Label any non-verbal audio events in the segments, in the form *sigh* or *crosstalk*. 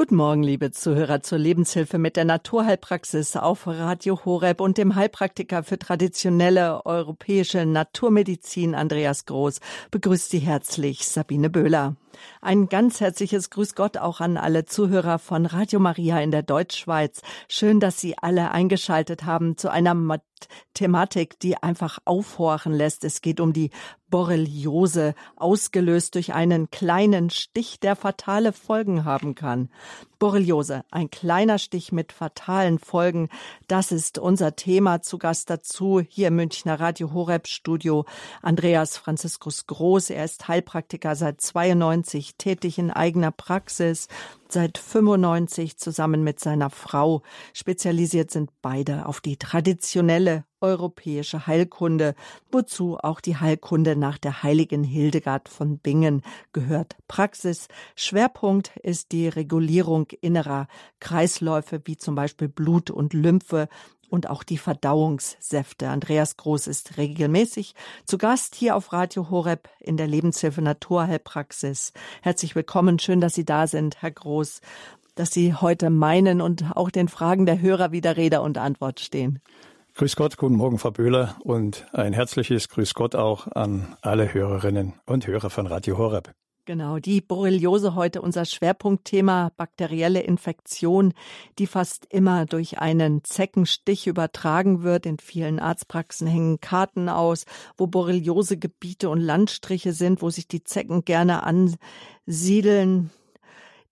Guten Morgen, liebe Zuhörer zur Lebenshilfe mit der Naturheilpraxis auf Radio Horeb und dem Heilpraktiker für traditionelle europäische Naturmedizin Andreas Groß begrüßt Sie herzlich Sabine Böhler. Ein ganz herzliches Grüß Gott auch an alle Zuhörer von Radio Maria in der Deutschschweiz. Schön, dass Sie alle eingeschaltet haben zu einer Thematik, die einfach aufhorchen lässt. Es geht um die Borreliose, ausgelöst durch einen kleinen Stich, der fatale Folgen haben kann. Borreliose, ein kleiner Stich mit fatalen Folgen. Das ist unser Thema. Zu Gast dazu hier im Münchner Radio Horeb Studio Andreas Franziskus Groß. Er ist Heilpraktiker seit 92, tätig in eigener Praxis, seit 95 zusammen mit seiner Frau. Spezialisiert sind beide auf die traditionelle europäische Heilkunde, wozu auch die Heilkunde nach der heiligen Hildegard von Bingen gehört. Praxis Schwerpunkt ist die Regulierung innerer Kreisläufe wie zum Beispiel Blut und Lymphe und auch die Verdauungssäfte. Andreas Groß ist regelmäßig zu Gast hier auf Radio Horeb in der Lebenshilfe Naturheilpraxis. Herzlich willkommen. Schön, dass Sie da sind, Herr Groß, dass Sie heute meinen und auch den Fragen der Hörer wieder Rede und Antwort stehen. Grüß Gott, guten Morgen, Frau Böhler, und ein herzliches Grüß Gott auch an alle Hörerinnen und Hörer von Radio Horeb. Genau, die Borreliose heute unser Schwerpunktthema bakterielle Infektion, die fast immer durch einen Zeckenstich übertragen wird. In vielen Arztpraxen hängen Karten aus, wo Borreliosegebiete und Landstriche sind, wo sich die Zecken gerne ansiedeln.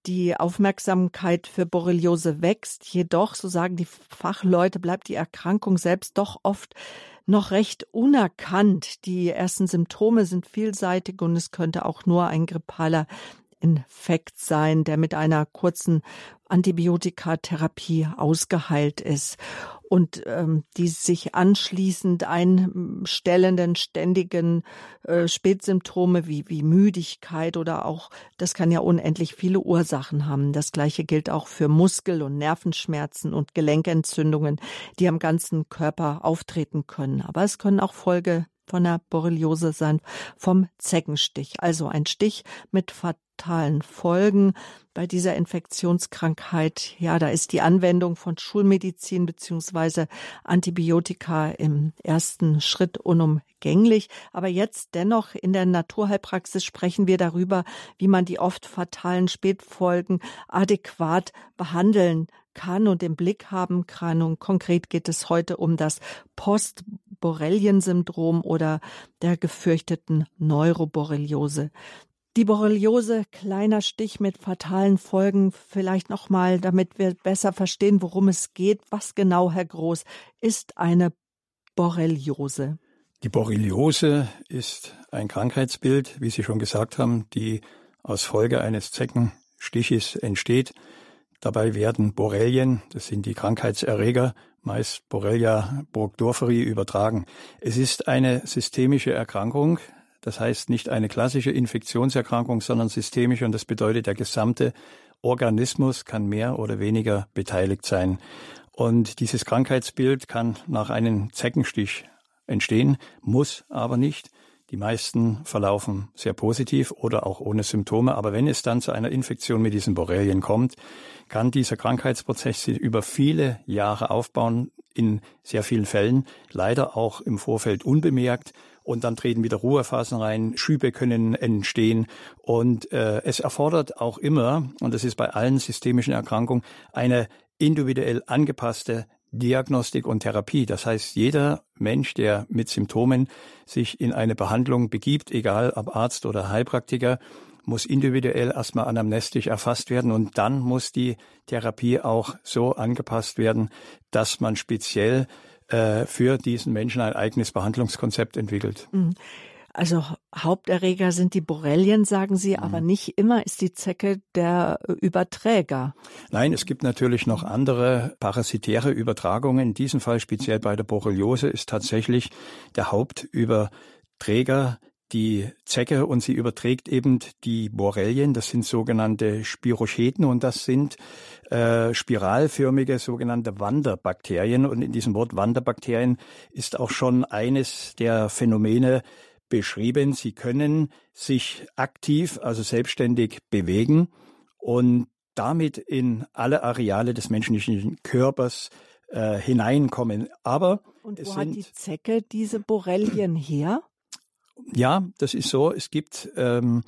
Die Aufmerksamkeit für Borreliose wächst, jedoch, so sagen die Fachleute, bleibt die Erkrankung selbst doch oft noch recht unerkannt. Die ersten Symptome sind vielseitig und es könnte auch nur ein grippaler Infekt sein, der mit einer kurzen Antibiotikatherapie ausgeheilt ist und ähm, die sich anschließend einstellenden ständigen äh, Spätsymptome wie, wie Müdigkeit oder auch, das kann ja unendlich viele Ursachen haben. Das gleiche gilt auch für Muskel- und Nervenschmerzen und Gelenkentzündungen, die am ganzen Körper auftreten können. Aber es können auch Folge von der Borreliose sein, vom Zeckenstich. Also ein Stich mit fatalen Folgen bei dieser Infektionskrankheit. Ja, da ist die Anwendung von Schulmedizin beziehungsweise Antibiotika im ersten Schritt unumgänglich. Aber jetzt dennoch in der Naturheilpraxis sprechen wir darüber, wie man die oft fatalen Spätfolgen adäquat behandeln kann und im Blick haben kann. Und konkret geht es heute um das Post-Borrelien-Syndrom oder der gefürchteten Neuroborreliose. Die Borreliose, kleiner Stich mit fatalen Folgen, vielleicht nochmal, damit wir besser verstehen, worum es geht. Was genau, Herr Groß, ist eine Borreliose? Die Borreliose ist ein Krankheitsbild, wie Sie schon gesagt haben, die aus Folge eines Zeckenstiches entsteht. Dabei werden Borrelien, das sind die Krankheitserreger, meist Borrelia burgdorferi übertragen. Es ist eine systemische Erkrankung, das heißt nicht eine klassische Infektionserkrankung, sondern systemisch und das bedeutet, der gesamte Organismus kann mehr oder weniger beteiligt sein. Und dieses Krankheitsbild kann nach einem Zeckenstich entstehen, muss aber nicht. Die meisten verlaufen sehr positiv oder auch ohne Symptome. Aber wenn es dann zu einer Infektion mit diesen Borrelien kommt, kann dieser Krankheitsprozess sich über viele Jahre aufbauen, in sehr vielen Fällen, leider auch im Vorfeld unbemerkt. Und dann treten wieder Ruhephasen rein, Schübe können entstehen. Und äh, es erfordert auch immer, und das ist bei allen systemischen Erkrankungen, eine individuell angepasste Diagnostik und Therapie. Das heißt, jeder Mensch, der mit Symptomen sich in eine Behandlung begibt, egal ob Arzt oder Heilpraktiker, muss individuell erstmal anamnestisch erfasst werden und dann muss die Therapie auch so angepasst werden, dass man speziell äh, für diesen Menschen ein eigenes Behandlungskonzept entwickelt. Also Haupterreger sind die Borrelien, sagen Sie, mhm. aber nicht immer ist die Zecke der Überträger. Nein, es gibt natürlich noch andere parasitäre Übertragungen. In diesem Fall speziell bei der Borreliose ist tatsächlich der Hauptüberträger die Zecke und sie überträgt eben die Borrelien. Das sind sogenannte Spirocheten und das sind äh, spiralförmige sogenannte Wanderbakterien. Und in diesem Wort Wanderbakterien ist auch schon eines der Phänomene beschrieben. Sie können sich aktiv, also selbstständig bewegen und damit in alle Areale des menschlichen Körpers äh, hineinkommen. Aber und wo hat die Zecke diese Borrelien her? Ja, das ist so. Es gibt ähm,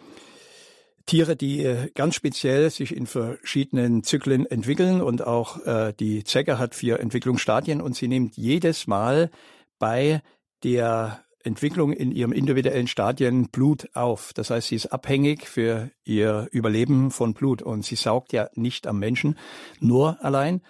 Tiere, die äh, ganz speziell sich in verschiedenen Zyklen entwickeln und auch äh, die Zecke hat vier Entwicklungsstadien und sie nimmt jedes Mal bei der Entwicklung in ihrem individuellen Stadien Blut auf. Das heißt, sie ist abhängig für ihr Überleben von Blut und sie saugt ja nicht am Menschen nur allein,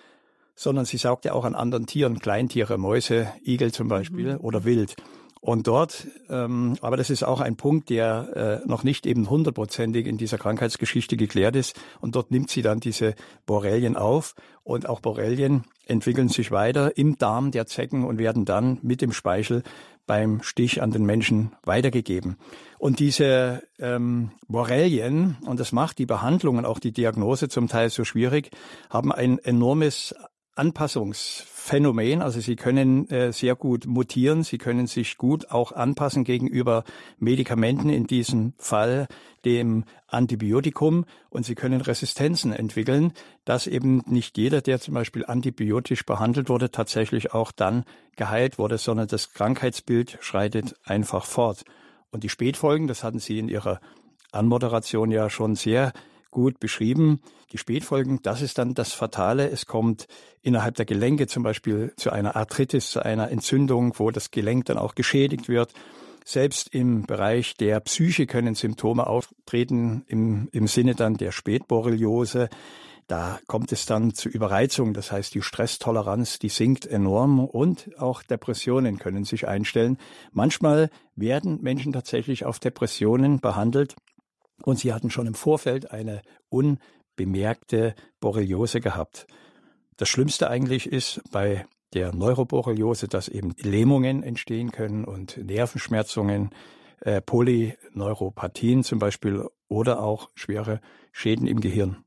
sondern sie saugt ja auch an anderen Tieren, Kleintiere, Mäuse, Igel zum Beispiel mhm. oder Wild. Und dort, ähm, aber das ist auch ein Punkt, der äh, noch nicht eben hundertprozentig in dieser Krankheitsgeschichte geklärt ist. Und dort nimmt sie dann diese Borrelien auf. Und auch Borrelien entwickeln sich weiter im Darm der Zecken und werden dann mit dem Speichel beim Stich an den Menschen weitergegeben. Und diese ähm, Borrelien, und das macht die Behandlung und auch die Diagnose zum Teil so schwierig, haben ein enormes Anpassungsphänomen. Also sie können äh, sehr gut mutieren, sie können sich gut auch anpassen gegenüber Medikamenten, in diesem Fall dem Antibiotikum. Und sie können Resistenzen entwickeln, dass eben nicht jeder, der zum Beispiel antibiotisch behandelt wurde, tatsächlich auch dann geheilt wurde, sondern das Krankheitsbild schreitet einfach fort. Und die Spätfolgen, das hatten Sie in Ihrer Anmoderation ja schon sehr gut beschrieben. Die Spätfolgen, das ist dann das Fatale. Es kommt innerhalb der Gelenke zum Beispiel zu einer Arthritis, zu einer Entzündung, wo das Gelenk dann auch geschädigt wird. Selbst im Bereich der Psyche können Symptome auftreten im, im Sinne dann der Spätborreliose. Da kommt es dann zu Überreizung, das heißt die Stresstoleranz, die sinkt enorm und auch Depressionen können sich einstellen. Manchmal werden Menschen tatsächlich auf Depressionen behandelt und sie hatten schon im Vorfeld eine unbemerkte Borreliose gehabt. Das Schlimmste eigentlich ist bei der Neuroborreliose, dass eben Lähmungen entstehen können und Nervenschmerzungen, äh, Polyneuropathien zum Beispiel oder auch schwere Schäden im Gehirn.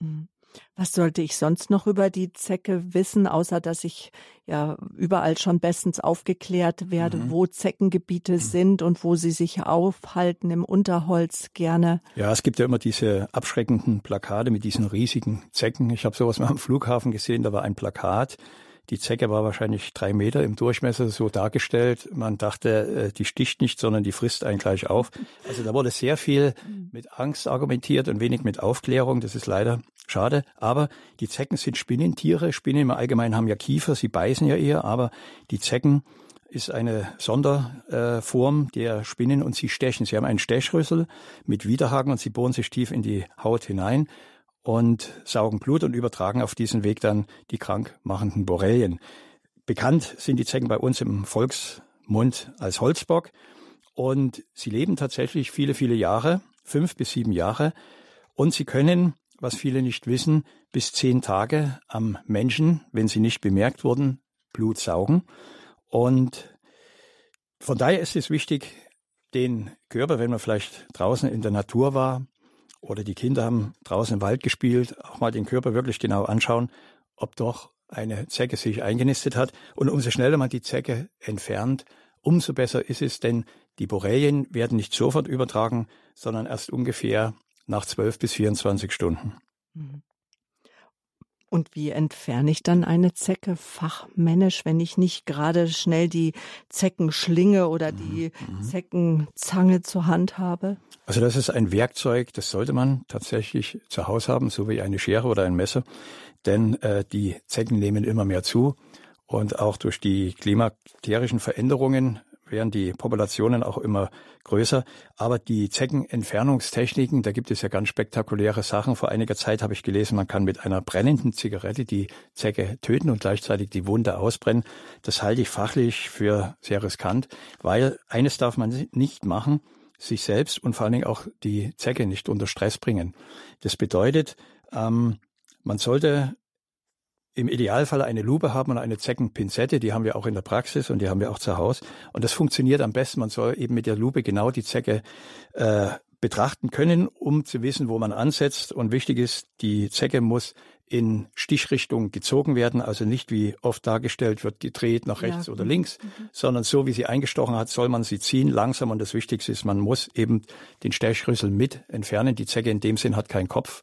Mhm. Was sollte ich sonst noch über die Zecke wissen, außer dass ich ja überall schon bestens aufgeklärt werde, mhm. wo Zeckengebiete mhm. sind und wo sie sich aufhalten im Unterholz gerne? Ja, es gibt ja immer diese abschreckenden Plakate mit diesen riesigen Zecken. Ich habe sowas mal am Flughafen gesehen, da war ein Plakat die Zecke war wahrscheinlich drei Meter im Durchmesser so dargestellt. Man dachte, äh, die sticht nicht, sondern die frisst einen gleich auf. Also da wurde sehr viel mit Angst argumentiert und wenig mit Aufklärung. Das ist leider schade. Aber die Zecken sind Spinnentiere. Spinnen im Allgemeinen haben ja Kiefer, sie beißen ja eher, aber die Zecken ist eine Sonderform der Spinnen und sie stechen. Sie haben einen Stechrüssel mit Widerhaken und sie bohren sich tief in die Haut hinein und saugen Blut und übertragen auf diesen Weg dann die krankmachenden Borrelien. Bekannt sind die Zecken bei uns im Volksmund als Holzbock und sie leben tatsächlich viele, viele Jahre, fünf bis sieben Jahre und sie können, was viele nicht wissen, bis zehn Tage am Menschen, wenn sie nicht bemerkt wurden, Blut saugen. Und von daher ist es wichtig, den Körper, wenn man vielleicht draußen in der Natur war, oder die Kinder haben draußen im Wald gespielt, auch mal den Körper wirklich genau anschauen, ob doch eine Zecke sich eingenistet hat. Und umso schneller man die Zecke entfernt, umso besser ist es, denn die Borrelien werden nicht sofort übertragen, sondern erst ungefähr nach 12 bis 24 Stunden. Mhm. Und wie entferne ich dann eine Zecke fachmännisch, wenn ich nicht gerade schnell die Zeckenschlinge oder die mhm. mhm. Zeckenzange zur Hand habe? Also das ist ein Werkzeug, das sollte man tatsächlich zu Hause haben, so wie eine Schere oder ein Messer, denn äh, die Zecken nehmen immer mehr zu und auch durch die klimaterischen Veränderungen werden die Populationen auch immer größer. Aber die Zeckenentfernungstechniken, da gibt es ja ganz spektakuläre Sachen. Vor einiger Zeit habe ich gelesen, man kann mit einer brennenden Zigarette die Zecke töten und gleichzeitig die Wunde ausbrennen. Das halte ich fachlich für sehr riskant, weil eines darf man nicht machen, sich selbst und vor allen Dingen auch die Zecke nicht unter Stress bringen. Das bedeutet, ähm, man sollte im Idealfall eine Lupe haben und eine Zeckenpinzette, die haben wir auch in der Praxis und die haben wir auch zu Hause. Und das funktioniert am besten. Man soll eben mit der Lupe genau die Zecke äh, betrachten können, um zu wissen, wo man ansetzt. Und wichtig ist, die Zecke muss in Stichrichtung gezogen werden, also nicht wie oft dargestellt wird, gedreht nach rechts ja. oder links, mhm. sondern so wie sie eingestochen hat, soll man sie ziehen, langsam. Und das Wichtigste ist, man muss eben den Stechrüssel mit entfernen. Die Zecke in dem Sinn hat keinen Kopf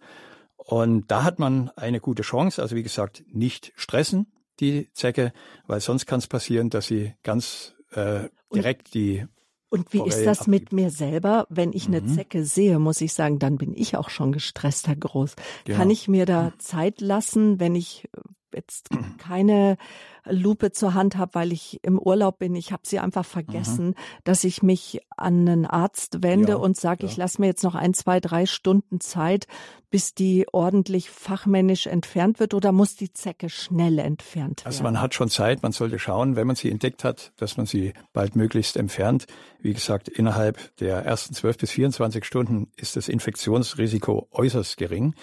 Und da hat man eine gute Chance. Also wie gesagt, nicht stressen die Zecke, weil sonst kann es passieren, dass sie ganz äh, direkt die und wie ist das mit mir selber? Wenn ich eine mhm. Zecke sehe, muss ich sagen, dann bin ich auch schon gestresst, Herr Groß. Genau. Kann ich mir da Zeit lassen, wenn ich jetzt keine Lupe zur Hand habe, weil ich im Urlaub bin. Ich habe sie einfach vergessen, mhm. dass ich mich an einen Arzt wende ja, und sage, ja. ich lasse mir jetzt noch ein, zwei, drei Stunden Zeit, bis die ordentlich fachmännisch entfernt wird oder muss die Zecke schnell entfernt werden? Also man hat schon Zeit, man sollte schauen, wenn man sie entdeckt hat, dass man sie baldmöglichst entfernt. Wie gesagt, innerhalb der ersten 12 bis 24 Stunden ist das Infektionsrisiko äußerst gering.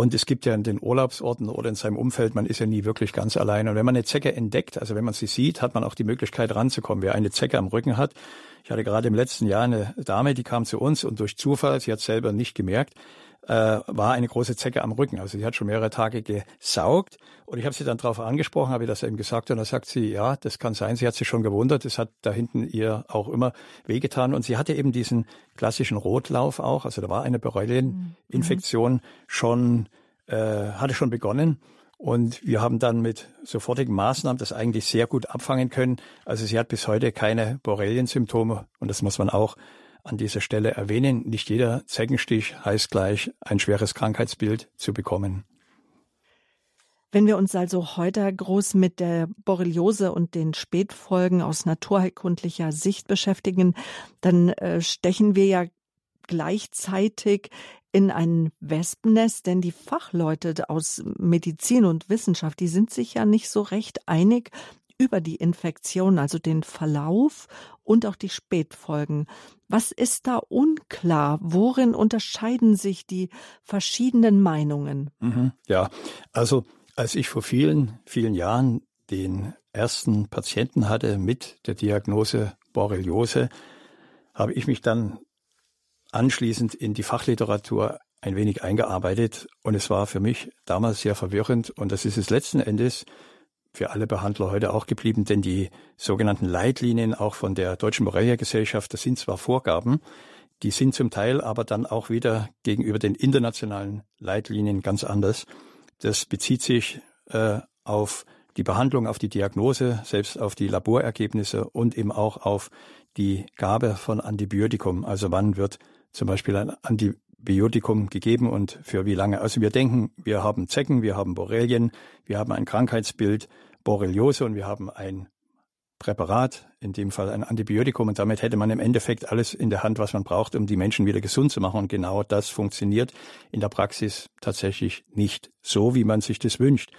Und es gibt ja in den Urlaubsorten oder in seinem Umfeld, man ist ja nie wirklich ganz allein. Und wenn man eine Zecke entdeckt, also wenn man sie sieht, hat man auch die Möglichkeit ranzukommen. Wer eine Zecke am Rücken hat, ich hatte gerade im letzten Jahr eine Dame, die kam zu uns und durch Zufall, sie hat selber nicht gemerkt, äh, war eine große Zecke am Rücken. Also sie hat schon mehrere Tage gesaugt und ich habe sie dann darauf angesprochen, habe ihr das eben gesagt und dann sagt sie, ja, das kann sein. Sie hat sich schon gewundert, das hat da hinten ihr auch immer wehgetan und sie hatte eben diesen klassischen Rotlauf auch, also da war eine Borrelieninfektion mhm. schon, äh, hatte schon begonnen. Und wir haben dann mit sofortigen Maßnahmen das eigentlich sehr gut abfangen können. Also sie hat bis heute keine Borreliensymptome und das muss man auch an dieser Stelle erwähnen. Nicht jeder Zeckenstich heißt gleich, ein schweres Krankheitsbild zu bekommen. Wenn wir uns also heute groß mit der Borreliose und den Spätfolgen aus naturheilkundlicher Sicht beschäftigen, dann äh, stechen wir ja gleichzeitig in ein Wespennest, denn die Fachleute aus Medizin und Wissenschaft, die sind sich ja nicht so recht einig über die Infektion, also den Verlauf und auch die Spätfolgen. Was ist da unklar? Worin unterscheiden sich die verschiedenen Meinungen? Mhm, ja, also als ich vor vielen, vielen Jahren den ersten Patienten hatte mit der Diagnose Borreliose, habe ich mich dann anschließend in die Fachliteratur ein wenig eingearbeitet und es war für mich damals sehr verwirrend und das ist es letzten Endes für alle Behandler heute auch geblieben, denn die sogenannten Leitlinien auch von der Deutschen Borrelia-Gesellschaft, das sind zwar Vorgaben, die sind zum Teil aber dann auch wieder gegenüber den internationalen Leitlinien ganz anders. Das bezieht sich äh, auf die Behandlung, auf die Diagnose, selbst auf die Laborergebnisse und eben auch auf die Gabe von Antibiotikum. Also wann wird zum Beispiel ein Antibiotikum gegeben und für wie lange. Also wir denken, wir haben Zecken, wir haben Borrelien, wir haben ein Krankheitsbild Borreliose und wir haben ein Präparat, in dem Fall ein Antibiotikum und damit hätte man im Endeffekt alles in der Hand, was man braucht, um die Menschen wieder gesund zu machen. Und genau das funktioniert in der Praxis tatsächlich nicht so, wie man sich das wünscht.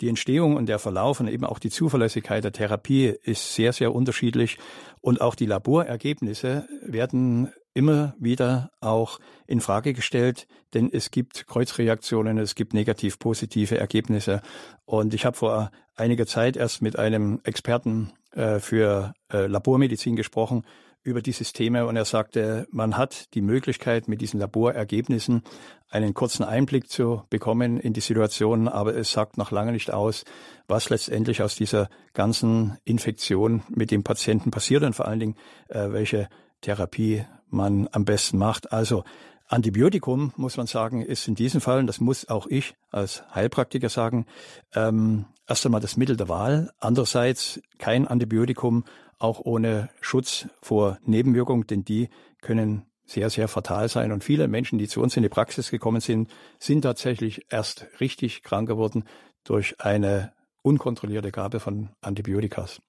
Die Entstehung und der Verlauf und eben auch die Zuverlässigkeit der Therapie ist sehr, sehr unterschiedlich und auch die Laborergebnisse werden immer wieder auch in Frage gestellt, denn es gibt Kreuzreaktionen, es gibt negativ-positive Ergebnisse. Und ich habe vor einiger Zeit erst mit einem Experten äh, für äh, Labormedizin gesprochen über die Systeme. Und er sagte, man hat die Möglichkeit, mit diesen Laborergebnissen einen kurzen Einblick zu bekommen in die Situation, aber es sagt noch lange nicht aus, was letztendlich aus dieser ganzen Infektion mit dem Patienten passiert. Und vor allen Dingen, äh, welche Therapie man am besten macht. Also Antibiotikum, muss man sagen, ist in diesem Fall, und das muss auch ich als Heilpraktiker sagen, ähm, erst einmal das Mittel der Wahl. Andererseits kein Antibiotikum, auch ohne Schutz vor Nebenwirkungen, denn die können sehr, sehr fatal sein. Und viele Menschen, die zu uns in die Praxis gekommen sind, sind tatsächlich erst richtig krank geworden durch eine unkontrollierte Gabe von Antibiotikas.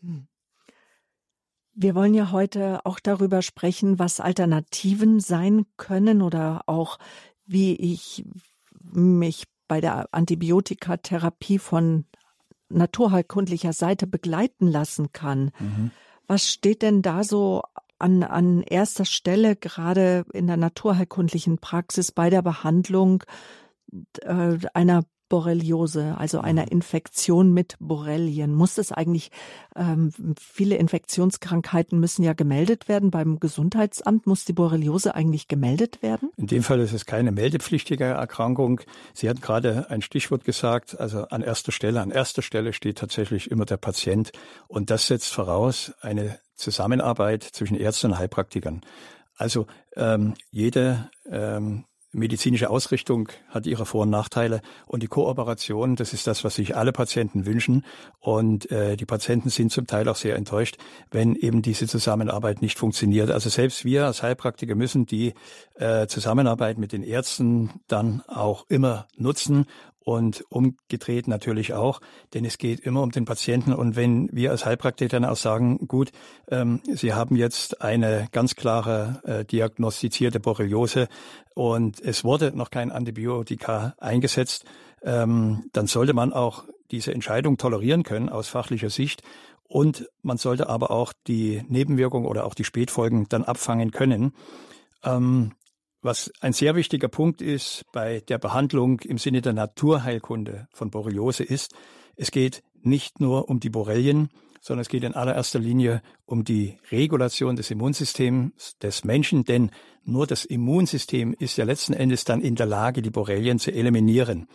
Hm. Wir wollen ja heute auch darüber sprechen, was Alternativen sein können oder auch wie ich mich bei der Antibiotikatherapie von naturheilkundlicher Seite begleiten lassen kann. Mhm. Was steht denn da so an, an erster Stelle gerade in der naturheilkundlichen Praxis bei der Behandlung äh, einer Borreliose, also einer mhm. Infektion mit Borrelien. Muss es eigentlich, ähm, viele Infektionskrankheiten müssen ja gemeldet werden beim Gesundheitsamt. Muss die Borreliose eigentlich gemeldet werden? In dem Fall ist es keine meldepflichtige Erkrankung. Sie hatten gerade ein Stichwort gesagt, also an erster Stelle. An erster Stelle steht tatsächlich immer der Patient. Und das setzt voraus eine Zusammenarbeit zwischen Ärzten und Heilpraktikern. Also ähm, jede ähm, medizinische Ausrichtung hat ihre Vor- und Nachteile. Und die Kooperation, das ist das, was sich alle Patienten wünschen. Und äh, die Patienten sind zum Teil auch sehr enttäuscht, wenn eben diese Zusammenarbeit nicht funktioniert. Also selbst wir als Heilpraktiker müssen die äh, Zusammenarbeit mit den Ärzten dann auch immer nutzen und umgedreht natürlich auch, denn es geht immer um den Patienten. Und wenn wir als Heilpraktiker dann auch sagen, gut, ähm, Sie haben jetzt eine ganz klare äh, diagnostizierte Borreliose und es wurde noch kein Antibiotika eingesetzt, ähm, dann sollte man auch diese Entscheidung tolerieren können aus fachlicher Sicht. Und man sollte aber auch die Nebenwirkungen oder auch die Spätfolgen dann abfangen können. Ähm, was ein sehr wichtiger Punkt ist bei der Behandlung im Sinne der Naturheilkunde von Borreliose ist, es geht nicht nur um die Borrelien, sondern es geht in allererster Linie um die Regulation des Immunsystems des Menschen, denn nur das Immunsystem ist ja letzten Endes dann in der Lage, die Borrelien zu eliminieren.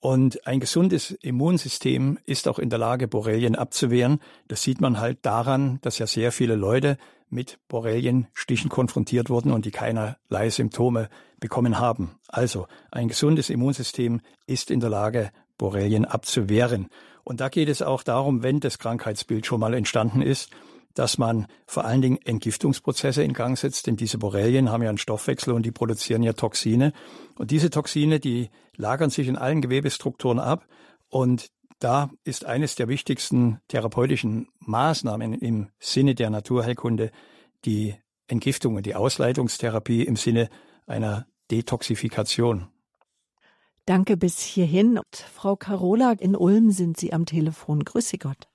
Und ein gesundes Immunsystem ist auch in der Lage, Borrelien abzuwehren. Das sieht man halt daran, dass ja sehr viele Leute mit Borrelienstichen konfrontiert wurden und die keinerlei Symptome bekommen haben. Also ein gesundes Immunsystem ist in der Lage, Borrelien abzuwehren. Und da geht es auch darum, wenn das Krankheitsbild schon mal entstanden ist, dass man vor allen Dingen Entgiftungsprozesse in Gang setzt, denn diese Borrelien haben ja einen Stoffwechsel und die produzieren ja Toxine. Und diese Toxine, die lagern sich in allen Gewebestrukturen ab und da ist eines der wichtigsten therapeutischen Maßnahmen im Sinne der Naturheilkunde die Entgiftung und die Ausleitungstherapie im Sinne einer Detoxifikation. Danke bis hierhin. Und Frau Carola, in Ulm sind Sie am Telefon. Grüße Gott.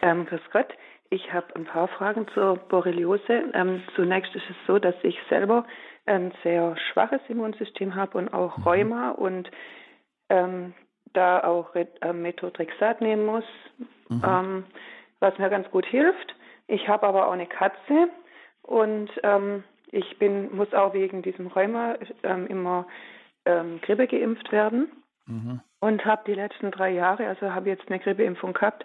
Ähm, grüß Gott. Ich habe ein paar Fragen zur Borreliose. Ähm, zunächst ist es so, dass ich selber ein sehr schwaches Immunsystem habe und auch mhm. Rheuma und ähm, da auch äh, Methotrexat nehmen muss, mhm. ähm, was mir ganz gut hilft. Ich habe aber auch eine Katze und ähm, ich bin, muss auch wegen diesem Rheuma ähm, immer ähm, Grippe geimpft werden mhm. und habe die letzten drei Jahre, also habe jetzt eine Grippeimpfung gehabt,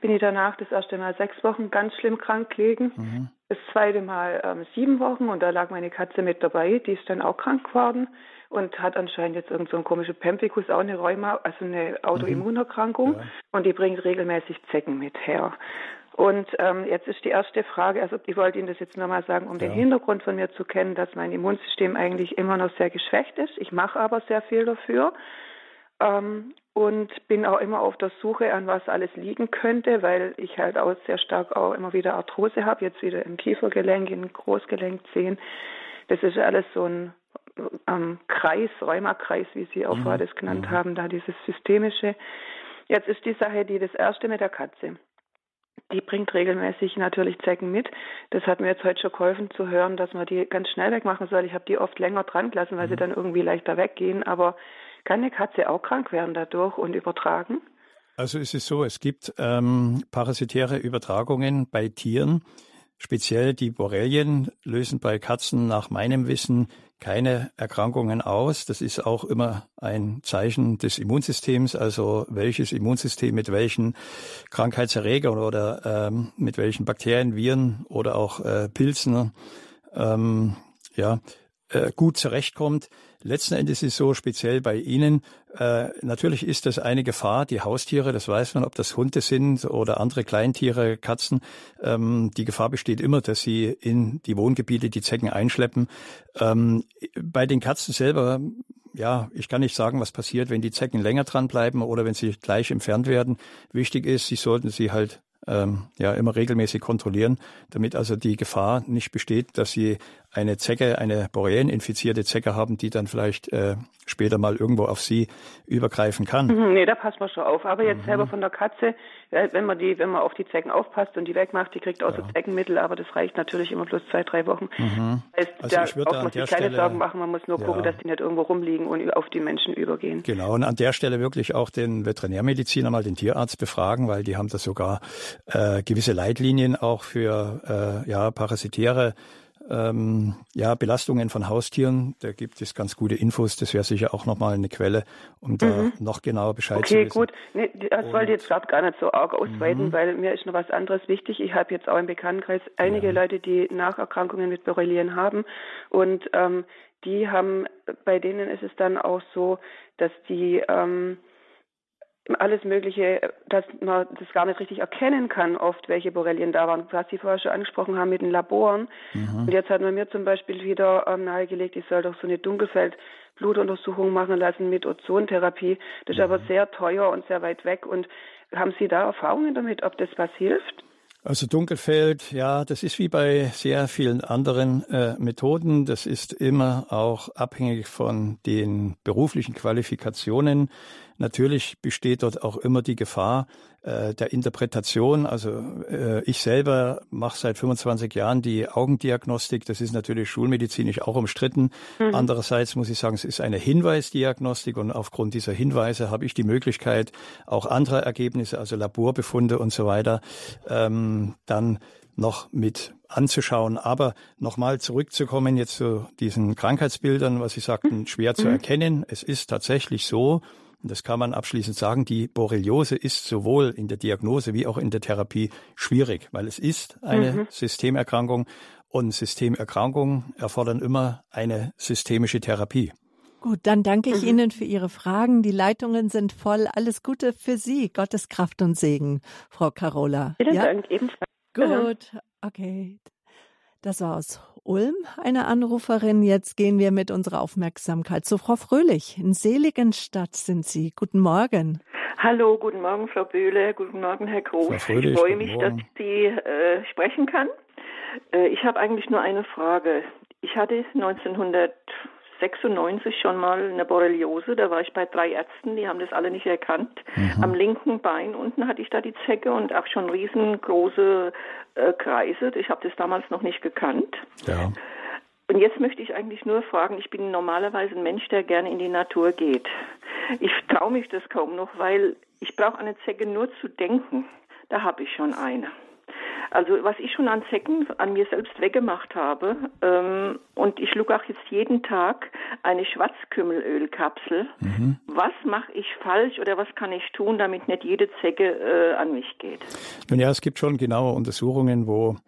bin ich danach das erste Mal sechs Wochen ganz schlimm krank gelegen. Mhm. Das zweite Mal ähm, sieben Wochen und da lag meine Katze mit dabei, die ist dann auch krank geworden und hat anscheinend jetzt irgend so ein komischer Pemphigus, auch eine Rheuma, also eine Autoimmunerkrankung mhm. ja. und die bringt regelmäßig Zecken mit her. Und ähm, jetzt ist die erste Frage, also ich wollte Ihnen das jetzt nochmal sagen, um ja. den Hintergrund von mir zu kennen, dass mein Immunsystem eigentlich immer noch sehr geschwächt ist. Ich mache aber sehr viel dafür ähm, und bin auch immer auf der Suche, an was alles liegen könnte, weil ich halt auch sehr stark auch immer wieder Arthrose habe, jetzt wieder im Kiefergelenk, im Großgelenkzehen. Das ist alles so ein ähm, Kreis, Rheumakreis, wie Sie auch mhm. vorher das genannt mhm. haben, da dieses systemische. Jetzt ist die Sache, die das erste mit der Katze. Die bringt regelmäßig natürlich Zecken mit. Das hat mir jetzt heute schon geholfen zu hören, dass man die ganz schnell wegmachen soll. Ich habe die oft länger dran gelassen, weil mhm. sie dann irgendwie leichter weggehen. Aber kann eine Katze auch krank werden dadurch und übertragen? Also es ist so, es gibt ähm, parasitäre Übertragungen bei Tieren. Speziell die Borrelien lösen bei Katzen nach meinem Wissen keine Erkrankungen aus. Das ist auch immer ein Zeichen des Immunsystems, also welches Immunsystem mit welchen Krankheitserregern oder ähm, mit welchen Bakterien, Viren oder auch äh, Pilzen ähm, ja, äh, gut zurechtkommt. Letzten Endes ist es so, speziell bei Ihnen, äh, natürlich ist das eine Gefahr, die Haustiere, das weiß man, ob das Hunde sind oder andere Kleintiere, Katzen. Ähm, die Gefahr besteht immer, dass sie in die Wohngebiete die Zecken einschleppen. Ähm, bei den Katzen selber ja, ich kann nicht sagen, was passiert, wenn die Zecken länger dranbleiben oder wenn sie gleich entfernt werden. Wichtig ist, sie sollten sie halt ähm, ja immer regelmäßig kontrollieren, damit also die Gefahr nicht besteht, dass sie eine Zecke, eine Borrelien-infizierte Zecke haben, die dann vielleicht äh, später mal irgendwo auf sie übergreifen kann. Mhm, nee, da passt man schon auf. Aber jetzt mhm. selber von der Katze, wenn man die, wenn man auf die Zecken aufpasst und die wegmacht, die kriegt auch ja. so Zeckenmittel, aber das reicht natürlich immer bloß zwei, drei Wochen. Mhm. Heißt, also da ich würde auch muss sich keine Stelle, Sorgen machen, man muss nur ja. gucken, dass die nicht irgendwo rumliegen und auf die Menschen übergehen. Genau, und an der Stelle wirklich auch den Veterinärmediziner mal den Tierarzt befragen, weil die haben da sogar äh, gewisse Leitlinien auch für äh, ja, parasitäre ähm, ja, Belastungen von Haustieren. Da gibt es ganz gute Infos. Das wäre sicher auch nochmal eine Quelle, um mhm. da noch genauer Bescheid okay, zu wissen. Okay, gut. Nee, das wollte ich jetzt gerade gar nicht so arg ausweiten, mhm. weil mir ist noch was anderes wichtig. Ich habe jetzt auch im Bekanntenkreis einige ja. Leute, die Nacherkrankungen mit Borrelien haben und ähm, die haben, bei denen ist es dann auch so, dass die ähm, alles Mögliche, dass man das gar nicht richtig erkennen kann, oft welche Borrelien da waren, was Sie vorher schon angesprochen haben mit den Laboren. Mhm. Und jetzt hat man mir zum Beispiel wieder ähm, nahegelegt, ich soll doch so eine Dunkelfeld-Blutuntersuchung machen lassen mit Ozontherapie. Das ist mhm. aber sehr teuer und sehr weit weg. Und haben Sie da Erfahrungen damit, ob das was hilft? Also Dunkelfeld, ja, das ist wie bei sehr vielen anderen äh, Methoden. Das ist immer auch abhängig von den beruflichen Qualifikationen. Natürlich besteht dort auch immer die Gefahr äh, der Interpretation. Also äh, ich selber mache seit 25 Jahren die Augendiagnostik. Das ist natürlich schulmedizinisch auch umstritten. Mhm. Andererseits muss ich sagen, es ist eine Hinweisdiagnostik und aufgrund dieser Hinweise habe ich die Möglichkeit, auch andere Ergebnisse, also Laborbefunde und so weiter, ähm, dann noch mit anzuschauen. Aber nochmal zurückzukommen jetzt zu diesen Krankheitsbildern, was Sie sagten, schwer zu mhm. erkennen. Es ist tatsächlich so, und das kann man abschließend sagen, die Borreliose ist sowohl in der Diagnose wie auch in der Therapie schwierig, weil es ist eine mhm. Systemerkrankung und Systemerkrankungen erfordern immer eine systemische Therapie. Gut, dann danke ich mhm. Ihnen für Ihre Fragen. Die Leitungen sind voll. Alles Gute für Sie. Gottes Kraft und Segen, Frau Carola. Vielen ja? Dank, ebenfalls. Gut, okay. Das war aus Ulm eine Anruferin. Jetzt gehen wir mit unserer Aufmerksamkeit zu Frau Fröhlich. In Seligenstadt sind Sie. Guten Morgen. Hallo, guten Morgen, Frau Böhle. Guten Morgen, Herr Groß. Fröhlich, ich freue mich, dass ich Sie äh, sprechen kann. Äh, ich habe eigentlich nur eine Frage. Ich hatte 1900 96 schon mal eine Borreliose. Da war ich bei drei Ärzten, die haben das alle nicht erkannt. Mhm. Am linken Bein unten hatte ich da die Zecke und auch schon riesengroße äh, Kreise. Ich habe das damals noch nicht gekannt. Ja. Und jetzt möchte ich eigentlich nur fragen, ich bin normalerweise ein Mensch, der gerne in die Natur geht. Ich traue mich das kaum noch, weil ich brauche eine Zecke nur zu denken. Da habe ich schon eine. Also was ich schon an Zecken an mir selbst weggemacht habe, ähm, und ich schlucke auch jetzt jeden Tag eine Schwarzkümmelölkapsel. Mhm. Was mache ich falsch oder was kann ich tun, damit nicht jede Zecke äh, an mich geht? Nun ja, es gibt schon genaue Untersuchungen, wo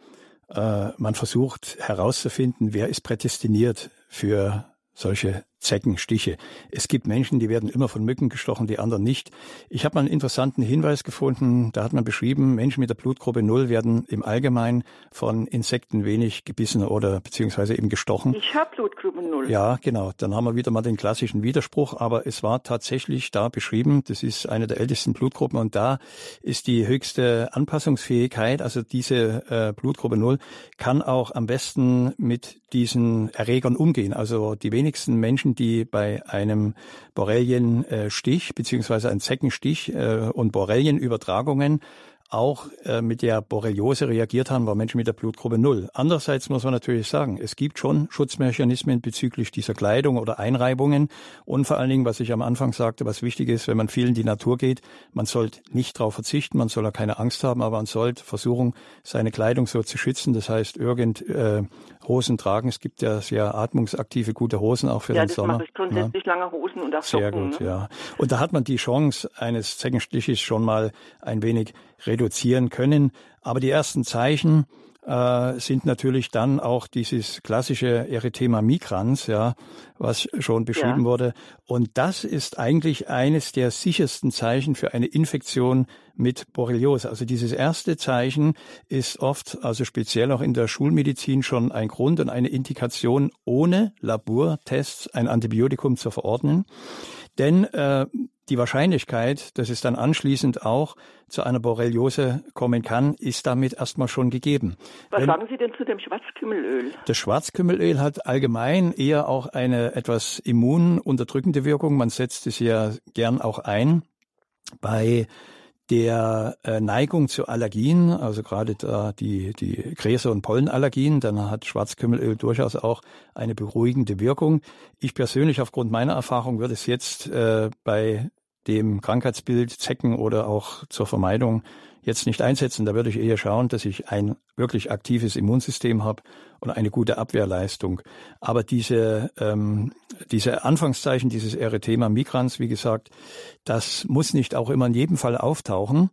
äh, man versucht herauszufinden, wer ist prädestiniert für solche Zeckenstiche. Es gibt Menschen, die werden immer von Mücken gestochen, die anderen nicht. Ich habe mal einen interessanten Hinweis gefunden. Da hat man beschrieben, Menschen mit der Blutgruppe Null werden im Allgemeinen von Insekten wenig gebissen oder beziehungsweise eben gestochen. Ich habe Blutgruppe Null. Ja, genau. Dann haben wir wieder mal den klassischen Widerspruch. Aber es war tatsächlich da beschrieben, das ist eine der ältesten Blutgruppen und da ist die höchste Anpassungsfähigkeit. Also diese äh, Blutgruppe Null kann auch am besten mit diesen Erregern umgehen. Also die wenigsten Menschen, die bei einem Borrelienstich beziehungsweise einem Zeckenstich äh, und Borrelienübertragungen auch äh, mit der Borreliose reagiert haben, war Menschen mit der Blutgruppe Null. Andererseits muss man natürlich sagen, es gibt schon Schutzmechanismen bezüglich dieser Kleidung oder Einreibungen und vor allen Dingen, was ich am Anfang sagte, was wichtig ist, wenn man viel in die Natur geht, man sollte nicht darauf verzichten, man soll auch keine Angst haben, aber man sollte versuchen, seine Kleidung so zu schützen. Das heißt, irgend äh, Hosen tragen. Es gibt ja sehr atmungsaktive, gute Hosen auch für ja, den Sommer. Ja, das mache ich grundsätzlich ja. lange Hosen und auch Sehr Socken, gut, ne? ja. Und da hat man die Chance eines Zeckenstiches schon mal ein wenig reduzieren können. Aber die ersten Zeichen äh, sind natürlich dann auch dieses klassische Erythema migrans, ja, was schon beschrieben ja. wurde. Und das ist eigentlich eines der sichersten Zeichen für eine Infektion mit Borreliose. Also dieses erste Zeichen ist oft, also speziell auch in der Schulmedizin schon ein Grund und eine Indikation, ohne Labortests ein Antibiotikum zu verordnen. Denn äh, die Wahrscheinlichkeit, dass es dann anschließend auch zu einer Borreliose kommen kann, ist damit erstmal schon gegeben. Was Wenn, sagen Sie denn zu dem Schwarzkümmelöl? Das Schwarzkümmelöl hat allgemein eher auch eine etwas immununterdrückende Wirkung. Man setzt es ja gern auch ein bei der äh, Neigung zu Allergien, also gerade da die, die Gräser- und Pollenallergien, dann hat Schwarzkümmelöl durchaus auch eine beruhigende Wirkung. Ich persönlich aufgrund meiner Erfahrung würde es jetzt äh, bei dem Krankheitsbild Zecken oder auch zur Vermeidung jetzt nicht einsetzen. Da würde ich eher schauen, dass ich ein wirklich aktives Immunsystem habe und eine gute Abwehrleistung. Aber diese, ähm, diese Anfangszeichen, dieses Erythema migrans, wie gesagt, das muss nicht auch immer in jedem Fall auftauchen.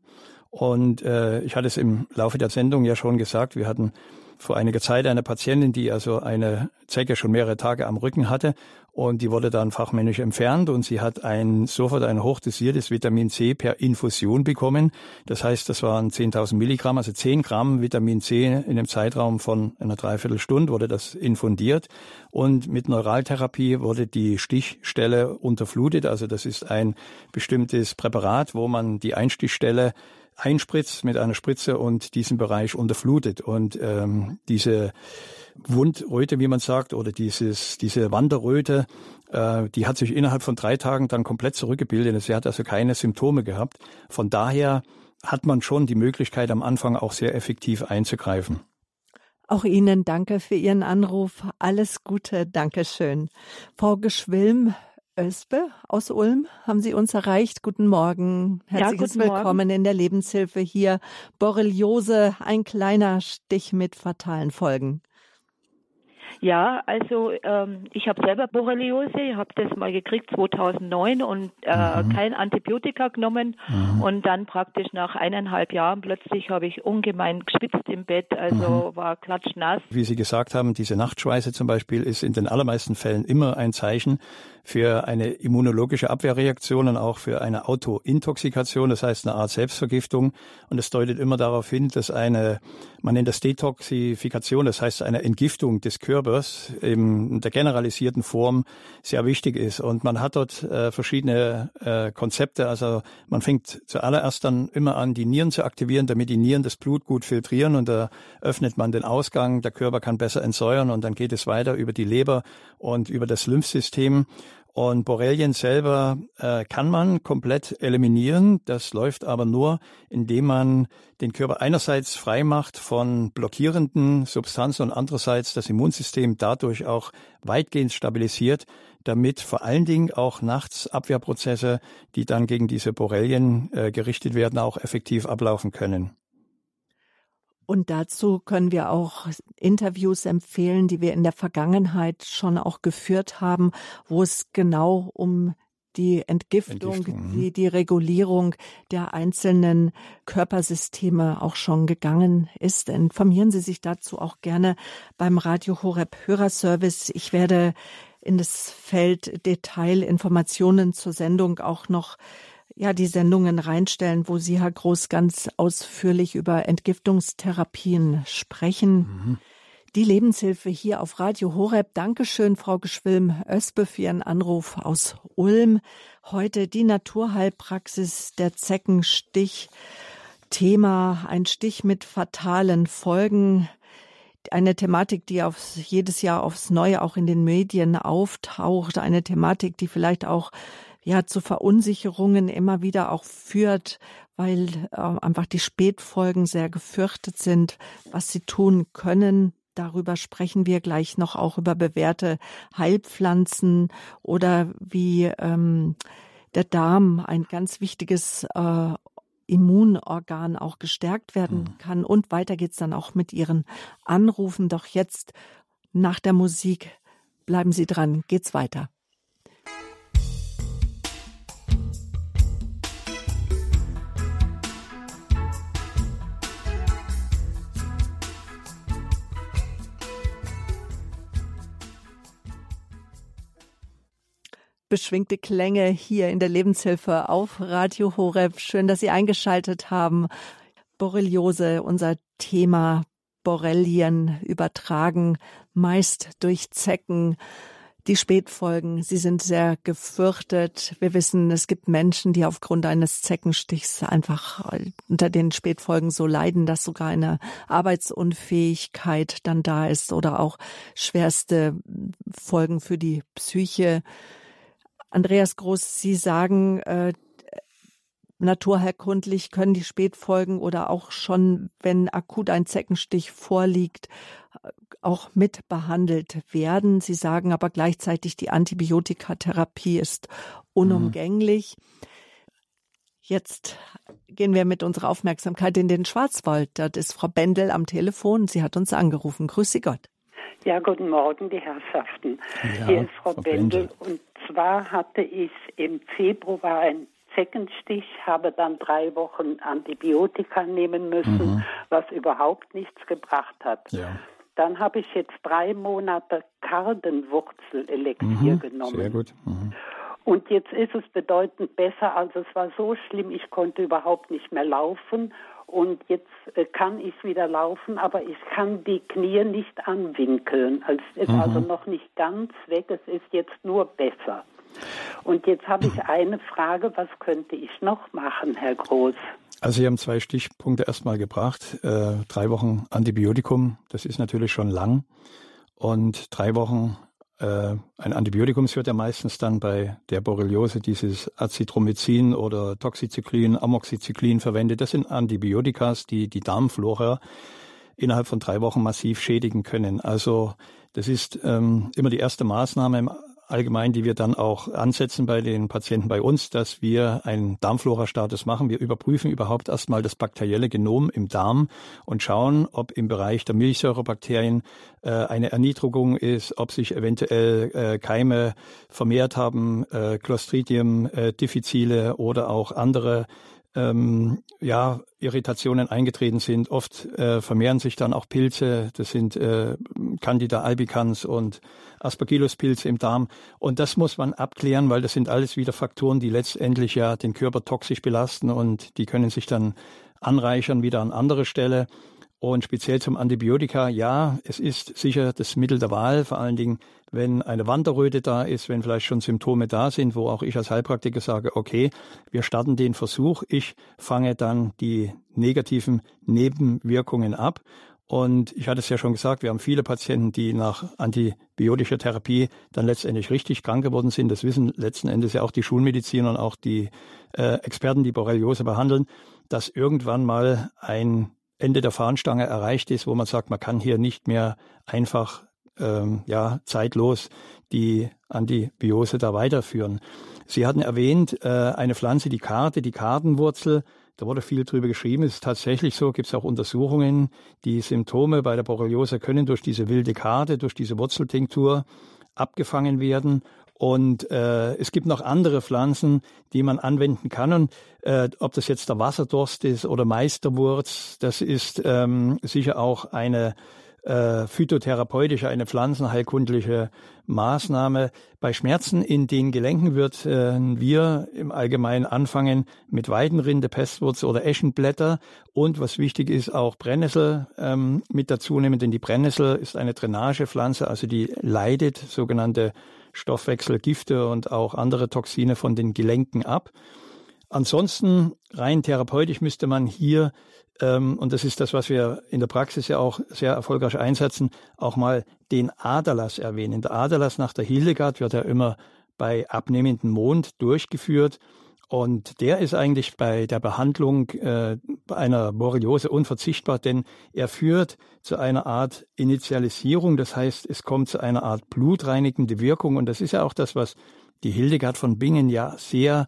Und äh, ich hatte es im Laufe der Sendung ja schon gesagt, wir hatten vor einiger Zeit eine Patientin, die also eine Zecke schon mehrere Tage am Rücken hatte und die wurde dann fachmännisch entfernt und sie hat ein, sofort ein hochdosiertes Vitamin C per Infusion bekommen. Das heißt, das waren 10.000 Milligramm, also 10 Gramm Vitamin C in einem Zeitraum von einer Dreiviertelstunde wurde das infundiert und mit Neuraltherapie wurde die Stichstelle unterflutet. Also das ist ein bestimmtes Präparat, wo man die Einstichstelle einspritzt mit einer Spritze und diesen Bereich unterflutet. Und ähm, diese Wundröte, wie man sagt, oder dieses, diese Wanderröte, äh, die hat sich innerhalb von drei Tagen dann komplett zurückgebildet. Sie hat also keine Symptome gehabt. Von daher hat man schon die Möglichkeit, am Anfang auch sehr effektiv einzugreifen. Auch Ihnen danke für Ihren Anruf. Alles Gute. Dankeschön. Frau Geschwilm, Öspe aus Ulm haben Sie uns erreicht. Guten Morgen. Herzliches ja, Willkommen Morgen. in der Lebenshilfe hier. Borreliose, ein kleiner Stich mit fatalen Folgen. Ja, also ähm, ich habe selber Borreliose, ich habe das mal gekriegt 2009 und äh, mhm. kein Antibiotika genommen mhm. und dann praktisch nach eineinhalb Jahren plötzlich habe ich ungemein gespitzt im Bett, also mhm. war klatschnass. Wie Sie gesagt haben, diese Nachtschweiße zum Beispiel ist in den allermeisten Fällen immer ein Zeichen für eine immunologische Abwehrreaktion und auch für eine Autointoxikation, das heißt eine Art Selbstvergiftung. Und es deutet immer darauf hin, dass eine, man nennt das Detoxifikation, das heißt eine Entgiftung des Körpers in der generalisierten Form sehr wichtig ist. Und man hat dort äh, verschiedene äh, Konzepte. Also man fängt zuallererst dann immer an, die Nieren zu aktivieren, damit die Nieren das Blut gut filtrieren und da öffnet man den Ausgang, der Körper kann besser entsäuern und dann geht es weiter über die Leber und über das Lymphsystem. Und Borrelien selber äh, kann man komplett eliminieren. Das läuft aber nur, indem man den Körper einerseits frei macht von blockierenden Substanzen und andererseits das Immunsystem dadurch auch weitgehend stabilisiert, damit vor allen Dingen auch nachts Abwehrprozesse, die dann gegen diese Borrelien äh, gerichtet werden, auch effektiv ablaufen können. Und dazu können wir auch Interviews empfehlen, die wir in der Vergangenheit schon auch geführt haben, wo es genau um die Entgiftung, Entgiftung. Die, mhm. die Regulierung der einzelnen Körpersysteme auch schon gegangen ist. Informieren Sie sich dazu auch gerne beim Radio Horeb Hörerservice. Ich werde in das Feld Detailinformationen zur Sendung auch noch ja die Sendungen reinstellen, wo Sie, Herr Groß, ganz ausführlich über Entgiftungstherapien sprechen. Mhm. Die Lebenshilfe hier auf Radio Horeb. Dankeschön, Frau Geschwilm-Öspe, für Ihren Anruf aus Ulm. Heute die Naturheilpraxis der Zeckenstich. Thema ein Stich mit fatalen Folgen. Eine Thematik, die aufs, jedes Jahr aufs Neue auch in den Medien auftaucht. Eine Thematik, die vielleicht auch ja zu Verunsicherungen immer wieder auch führt, weil äh, einfach die Spätfolgen sehr gefürchtet sind, was sie tun können. Darüber sprechen wir gleich noch auch über bewährte Heilpflanzen oder wie ähm, der Darm ein ganz wichtiges äh, Immunorgan auch gestärkt werden mhm. kann. Und weiter geht's dann auch mit Ihren Anrufen. Doch jetzt nach der Musik bleiben Sie dran, geht's weiter. Beschwingte Klänge hier in der Lebenshilfe auf Radio Horeb. Schön, dass Sie eingeschaltet haben. Borreliose, unser Thema. Borrelien übertragen, meist durch Zecken. Die Spätfolgen, sie sind sehr gefürchtet. Wir wissen, es gibt Menschen, die aufgrund eines Zeckenstichs einfach unter den Spätfolgen so leiden, dass sogar eine Arbeitsunfähigkeit dann da ist oder auch schwerste Folgen für die Psyche. Andreas Groß, Sie sagen, äh, naturherkundlich können die Spätfolgen oder auch schon, wenn akut ein Zeckenstich vorliegt, auch mit behandelt werden. Sie sagen aber gleichzeitig, die Antibiotikatherapie ist unumgänglich. Mhm. Jetzt gehen wir mit unserer Aufmerksamkeit in den Schwarzwald. Dort ist Frau Bendel am Telefon. Sie hat uns angerufen. Grüß Sie Gott. Ja, guten Morgen, die Herrschaften. Ja, Hier ist Frau, Frau Bendel. Und zwar hatte ich im Februar ein Zeckenstich, habe dann drei Wochen Antibiotika nehmen müssen, mhm. was überhaupt nichts gebracht hat. Ja. Dann habe ich jetzt drei Monate Kardenwurzelelixier mhm. genommen. Sehr gut. Mhm. Und jetzt ist es bedeutend besser. Also es war so schlimm, ich konnte überhaupt nicht mehr laufen. Und jetzt äh, kann ich wieder laufen, aber ich kann die Knie nicht anwinkeln. Es ist mhm. also noch nicht ganz weg, es ist jetzt nur besser. Und jetzt habe ich eine Frage, was könnte ich noch machen, Herr Groß? Also Sie haben zwei Stichpunkte erstmal gebracht. Äh, drei Wochen Antibiotikum, das ist natürlich schon lang. Und drei Wochen äh, ein Antibiotikum wird ja meistens dann bei der Borreliose dieses Azithromycin oder Toxacyclin, Amoxicillin verwendet. Das sind Antibiotikas, die die Darmflora innerhalb von drei Wochen massiv schädigen können. Also das ist ähm, immer die erste Maßnahme allgemein, die wir dann auch ansetzen bei den Patienten bei uns, dass wir einen Darmflora-Status machen. Wir überprüfen überhaupt erstmal das bakterielle Genom im Darm und schauen, ob im Bereich der Milchsäurebakterien äh, eine Erniedrigung ist, ob sich eventuell äh, Keime vermehrt haben, äh, Clostridium äh, difficile oder auch andere ähm, ja, Irritationen eingetreten sind. Oft äh, vermehren sich dann auch Pilze, das sind äh, Candida albicans und Aspergillus-Pilze im Darm. Und das muss man abklären, weil das sind alles wieder Faktoren, die letztendlich ja den Körper toxisch belasten und die können sich dann anreichern wieder an andere Stelle. Und speziell zum Antibiotika, ja, es ist sicher das Mittel der Wahl, vor allen Dingen, wenn eine Wanderröte da ist, wenn vielleicht schon Symptome da sind, wo auch ich als Heilpraktiker sage, okay, wir starten den Versuch, ich fange dann die negativen Nebenwirkungen ab. Und ich hatte es ja schon gesagt, wir haben viele Patienten, die nach antibiotischer Therapie dann letztendlich richtig krank geworden sind. Das wissen letzten Endes ja auch die Schulmediziner und auch die äh, Experten, die Borreliose behandeln, dass irgendwann mal ein Ende der Fahnenstange erreicht ist, wo man sagt, man kann hier nicht mehr einfach ähm, ja zeitlos die Antibiose da weiterführen. Sie hatten erwähnt, äh, eine Pflanze, die Karte, die Kartenwurzel, da wurde viel drüber geschrieben. Es ist tatsächlich so, gibt es auch Untersuchungen. Die Symptome bei der Borreliose können durch diese wilde Karte, durch diese Wurzeltinktur abgefangen werden. Und äh, es gibt noch andere Pflanzen, die man anwenden kann. Und äh, ob das jetzt der Wasserdurst ist oder Meisterwurz, das ist ähm, sicher auch eine äh, phytotherapeutische, eine pflanzenheilkundliche Maßnahme. Bei Schmerzen in den Gelenken wird äh, wir im Allgemeinen anfangen mit Weidenrinde, Pestwurz oder Eschenblätter und was wichtig ist, auch Brennnessel ähm, mit dazu nehmen, denn die Brennnessel ist eine Drainagepflanze, also die leidet sogenannte Stoffwechselgifte und auch andere Toxine von den Gelenken ab. Ansonsten rein therapeutisch müsste man hier, ähm, und das ist das, was wir in der Praxis ja auch sehr erfolgreich einsetzen, auch mal den Aderlass erwähnen. Der Aderlass nach der Hildegard wird ja immer bei abnehmendem Mond durchgeführt. Und der ist eigentlich bei der Behandlung äh, einer Borreliose unverzichtbar, denn er führt zu einer Art Initialisierung. Das heißt, es kommt zu einer Art blutreinigende Wirkung. Und das ist ja auch das, was die Hildegard von Bingen ja sehr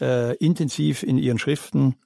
äh, intensiv in ihren Schriften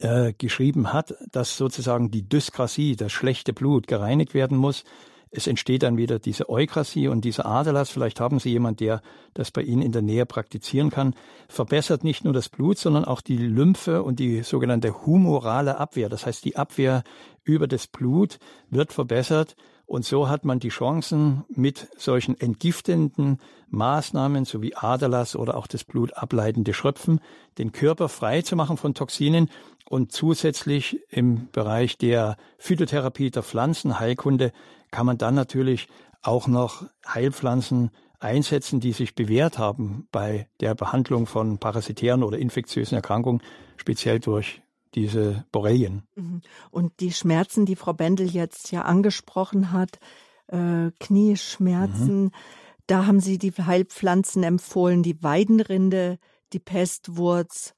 äh, geschrieben hat, dass sozusagen die Dyskrasie, das schlechte Blut gereinigt werden muss es entsteht dann wieder diese Eukrasie und dieser Aderlass. Vielleicht haben Sie jemand, der das bei Ihnen in der Nähe praktizieren kann. Verbessert nicht nur das Blut, sondern auch die Lymphe und die sogenannte humorale Abwehr. Das heißt, die Abwehr über das Blut wird verbessert. Und so hat man die Chancen, mit solchen entgiftenden Maßnahmen sowie Aderlass oder auch das Blut ableitende Schröpfen den Körper frei zu machen von Toxinen und zusätzlich im Bereich der Phytotherapie, der Pflanzenheilkunde kann man dann natürlich auch noch Heilpflanzen einsetzen, die sich bewährt haben bei der Behandlung von parasitären oder infektiösen Erkrankungen, speziell durch diese Borrelien. Mhm. Und die Schmerzen, die Frau Bendel jetzt ja angesprochen hat, äh, Knieschmerzen, mhm. da haben Sie die Heilpflanzen empfohlen, die Weidenrinde, die Pestwurz,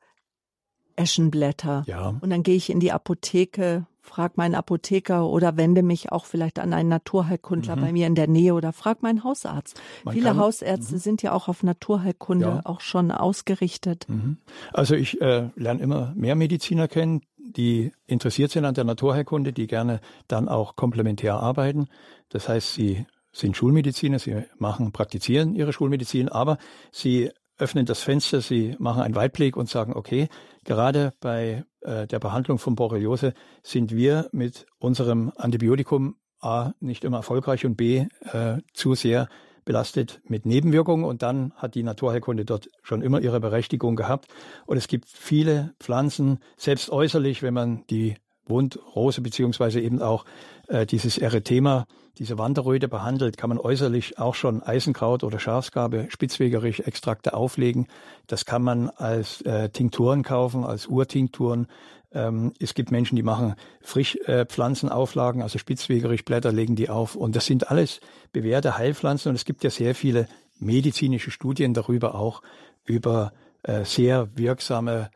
Eschenblätter. Ja. Und dann gehe ich in die Apotheke frag meinen Apotheker oder wende mich auch vielleicht an einen Naturheilkundler mhm. bei mir in der Nähe oder frag meinen Hausarzt. Man Viele kann, Hausärzte mhm. sind ja auch auf Naturheilkunde ja. auch schon ausgerichtet. Mhm. Also ich äh, lerne immer mehr Mediziner kennen, die interessiert sind an der Naturheilkunde, die gerne dann auch komplementär arbeiten. Das heißt, sie sind Schulmediziner, sie machen, praktizieren ihre Schulmedizin, aber sie öffnen das Fenster, sie machen einen Weitblick und sagen, okay, gerade bei äh, der Behandlung von Borreliose sind wir mit unserem Antibiotikum A nicht immer erfolgreich und B äh, zu sehr belastet mit Nebenwirkungen und dann hat die Naturheilkunde dort schon immer ihre Berechtigung gehabt. Und es gibt viele Pflanzen, selbst äußerlich, wenn man die Wundrose beziehungsweise eben auch äh, dieses Erythema, diese Wanderröte behandelt, kann man äußerlich auch schon Eisenkraut oder Schafsgabe, Spitzwegerich Extrakte auflegen. Das kann man als äh, Tinkturen kaufen, als Urtinkturen. Ähm, es gibt Menschen, die machen Frischpflanzenauflagen, äh, also Spitzwegerich-Blätter legen die auf. Und das sind alles bewährte Heilpflanzen. Und es gibt ja sehr viele medizinische Studien darüber auch, über äh, sehr wirksame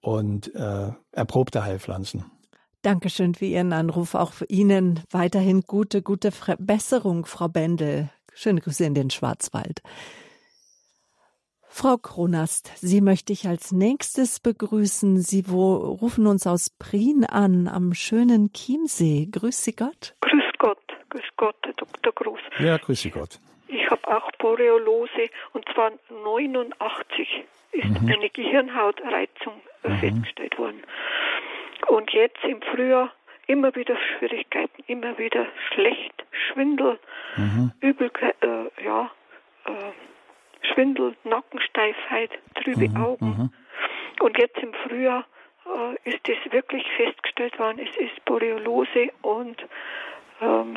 und äh, erprobte Heilpflanzen. Dankeschön für Ihren Anruf. Auch für Ihnen weiterhin gute, gute Besserung, Frau Bendel. Schöne Grüße in den Schwarzwald. Frau Kronast, Sie möchte ich als nächstes begrüßen. Sie wo, rufen uns aus Prien an, am schönen Chiemsee. Grüß Sie Gott. Grüß Gott, grüß Gott, Herr Dr. Groß. Ja, grüß Sie Gott. Ich habe auch Boreolose und zwar 89 ist mhm. eine Gehirnhautreizung mhm. festgestellt worden. Und jetzt im Frühjahr immer wieder Schwierigkeiten, immer wieder schlecht, Schwindel, mhm. Übel, äh, ja, äh, Schwindel, Nackensteifheit, trübe mhm. Augen. Mhm. Und jetzt im Frühjahr äh, ist es wirklich festgestellt worden, es ist Boreolose und ähm,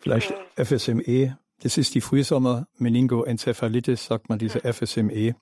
vielleicht äh, FSME. Das ist die Frühsommer-Meningoenzephalitis, sagt man, diese FSME.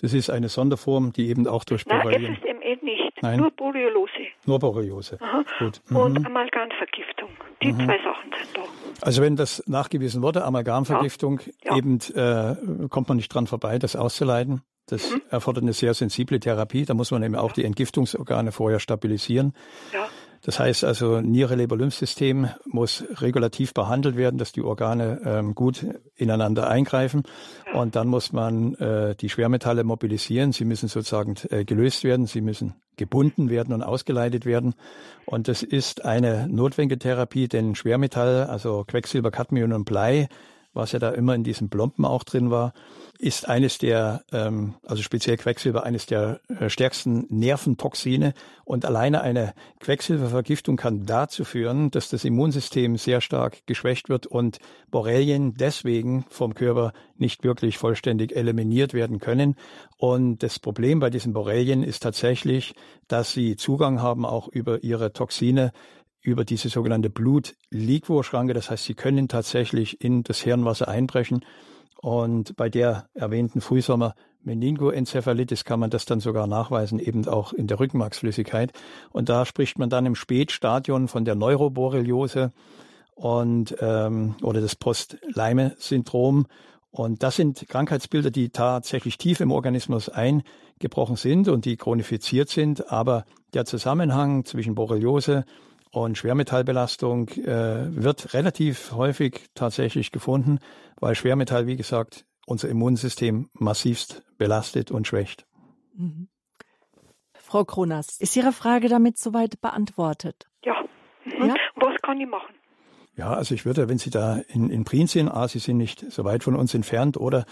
Das ist eine Sonderform, die eben auch durch Borrelien... FSME nicht, Nein. nur Borreliose. Nur Borreliose. Gut. Mhm. Und Amalgamvergiftung. Die mhm. zwei Sachen sind da. Also wenn das nachgewiesen wurde, Amalgamvergiftung, ja. Ja. eben äh, kommt man nicht dran vorbei, das auszuleiten. Das mhm. erfordert eine sehr sensible Therapie. Da muss man eben auch die Entgiftungsorgane vorher stabilisieren. Ja. Das heißt also, Niere-Leber-Lymphsystem muss regulativ behandelt werden, dass die Organe ähm, gut ineinander eingreifen. Und dann muss man äh, die Schwermetalle mobilisieren. Sie müssen sozusagen äh, gelöst werden. Sie müssen gebunden werden und ausgeleitet werden. Und das ist eine notwendige Therapie, denn Schwermetall, also Quecksilber, Cadmium und Blei, was ja da immer in diesen Plomben auch drin war, ist eines der, ähm, also speziell Quecksilber, eines der äh, stärksten Nerventoxine. Und alleine eine Quecksilbervergiftung kann dazu führen, dass das Immunsystem sehr stark geschwächt wird und Borrelien deswegen vom Körper nicht wirklich vollständig eliminiert werden können. Und das Problem bei diesen Borrelien ist tatsächlich, dass sie Zugang haben auch über ihre Toxine über diese sogenannte Blut-Liquorschranke. Das heißt, sie können tatsächlich in das Hirnwasser einbrechen. Und bei der erwähnten Frühsommer Meningoenzephalitis kann man das dann sogar nachweisen, eben auch in der Rückenmarksflüssigkeit. Und da spricht man dann im Spätstadion von der Neuroborreliose und ähm, oder das Post-Leime-Syndrom. Und das sind Krankheitsbilder, die tatsächlich tief im Organismus eingebrochen sind und die chronifiziert sind. Aber der Zusammenhang zwischen Borreliose und Schwermetallbelastung äh, wird relativ häufig tatsächlich gefunden, weil Schwermetall, wie gesagt, unser Immunsystem massivst belastet und schwächt. Mhm. Frau Kronas, ist Ihre Frage damit soweit beantwortet? Ja. Mhm. ja. Was kann ich machen? Ja, also ich würde, wenn Sie da in, in Prien sind, ah, Sie sind nicht so weit von uns entfernt, oder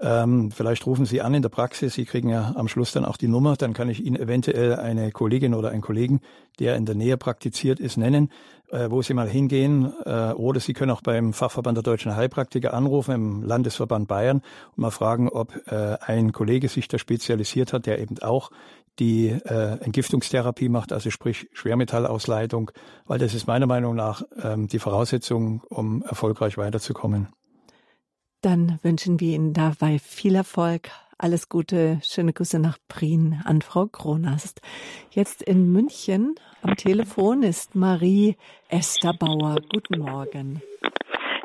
ähm, vielleicht rufen Sie an in der Praxis, Sie kriegen ja am Schluss dann auch die Nummer, dann kann ich Ihnen eventuell eine Kollegin oder einen Kollegen, der in der Nähe praktiziert ist, nennen, äh, wo Sie mal hingehen. Äh, oder Sie können auch beim Fachverband der deutschen Heilpraktiker anrufen, im Landesverband Bayern, und mal fragen, ob äh, ein Kollege sich da spezialisiert hat, der eben auch die äh, Entgiftungstherapie macht, also sprich Schwermetallausleitung, weil das ist meiner Meinung nach ähm, die Voraussetzung, um erfolgreich weiterzukommen. Dann wünschen wir Ihnen dabei viel Erfolg. Alles Gute, schöne Grüße nach Prien an Frau Kronast. Jetzt in München am Telefon ist Marie Esther Bauer. Guten Morgen.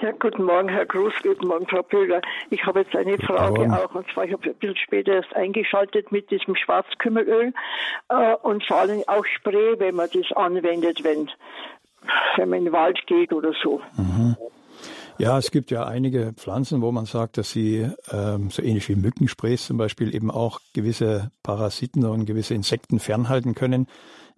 Ja, guten Morgen, Herr Gruß, guten Morgen, Frau Pöger. Ich habe jetzt eine Frage auch, und zwar, ich habe ein bisschen später erst eingeschaltet mit diesem Schwarzkümmelöl äh, und vor allem auch Spray, wenn man das anwendet, wenn, wenn man in den Wald geht oder so. Mhm. Ja, es gibt ja einige Pflanzen, wo man sagt, dass sie ähm, so ähnlich wie Mückensprays zum Beispiel eben auch gewisse Parasiten und gewisse Insekten fernhalten können.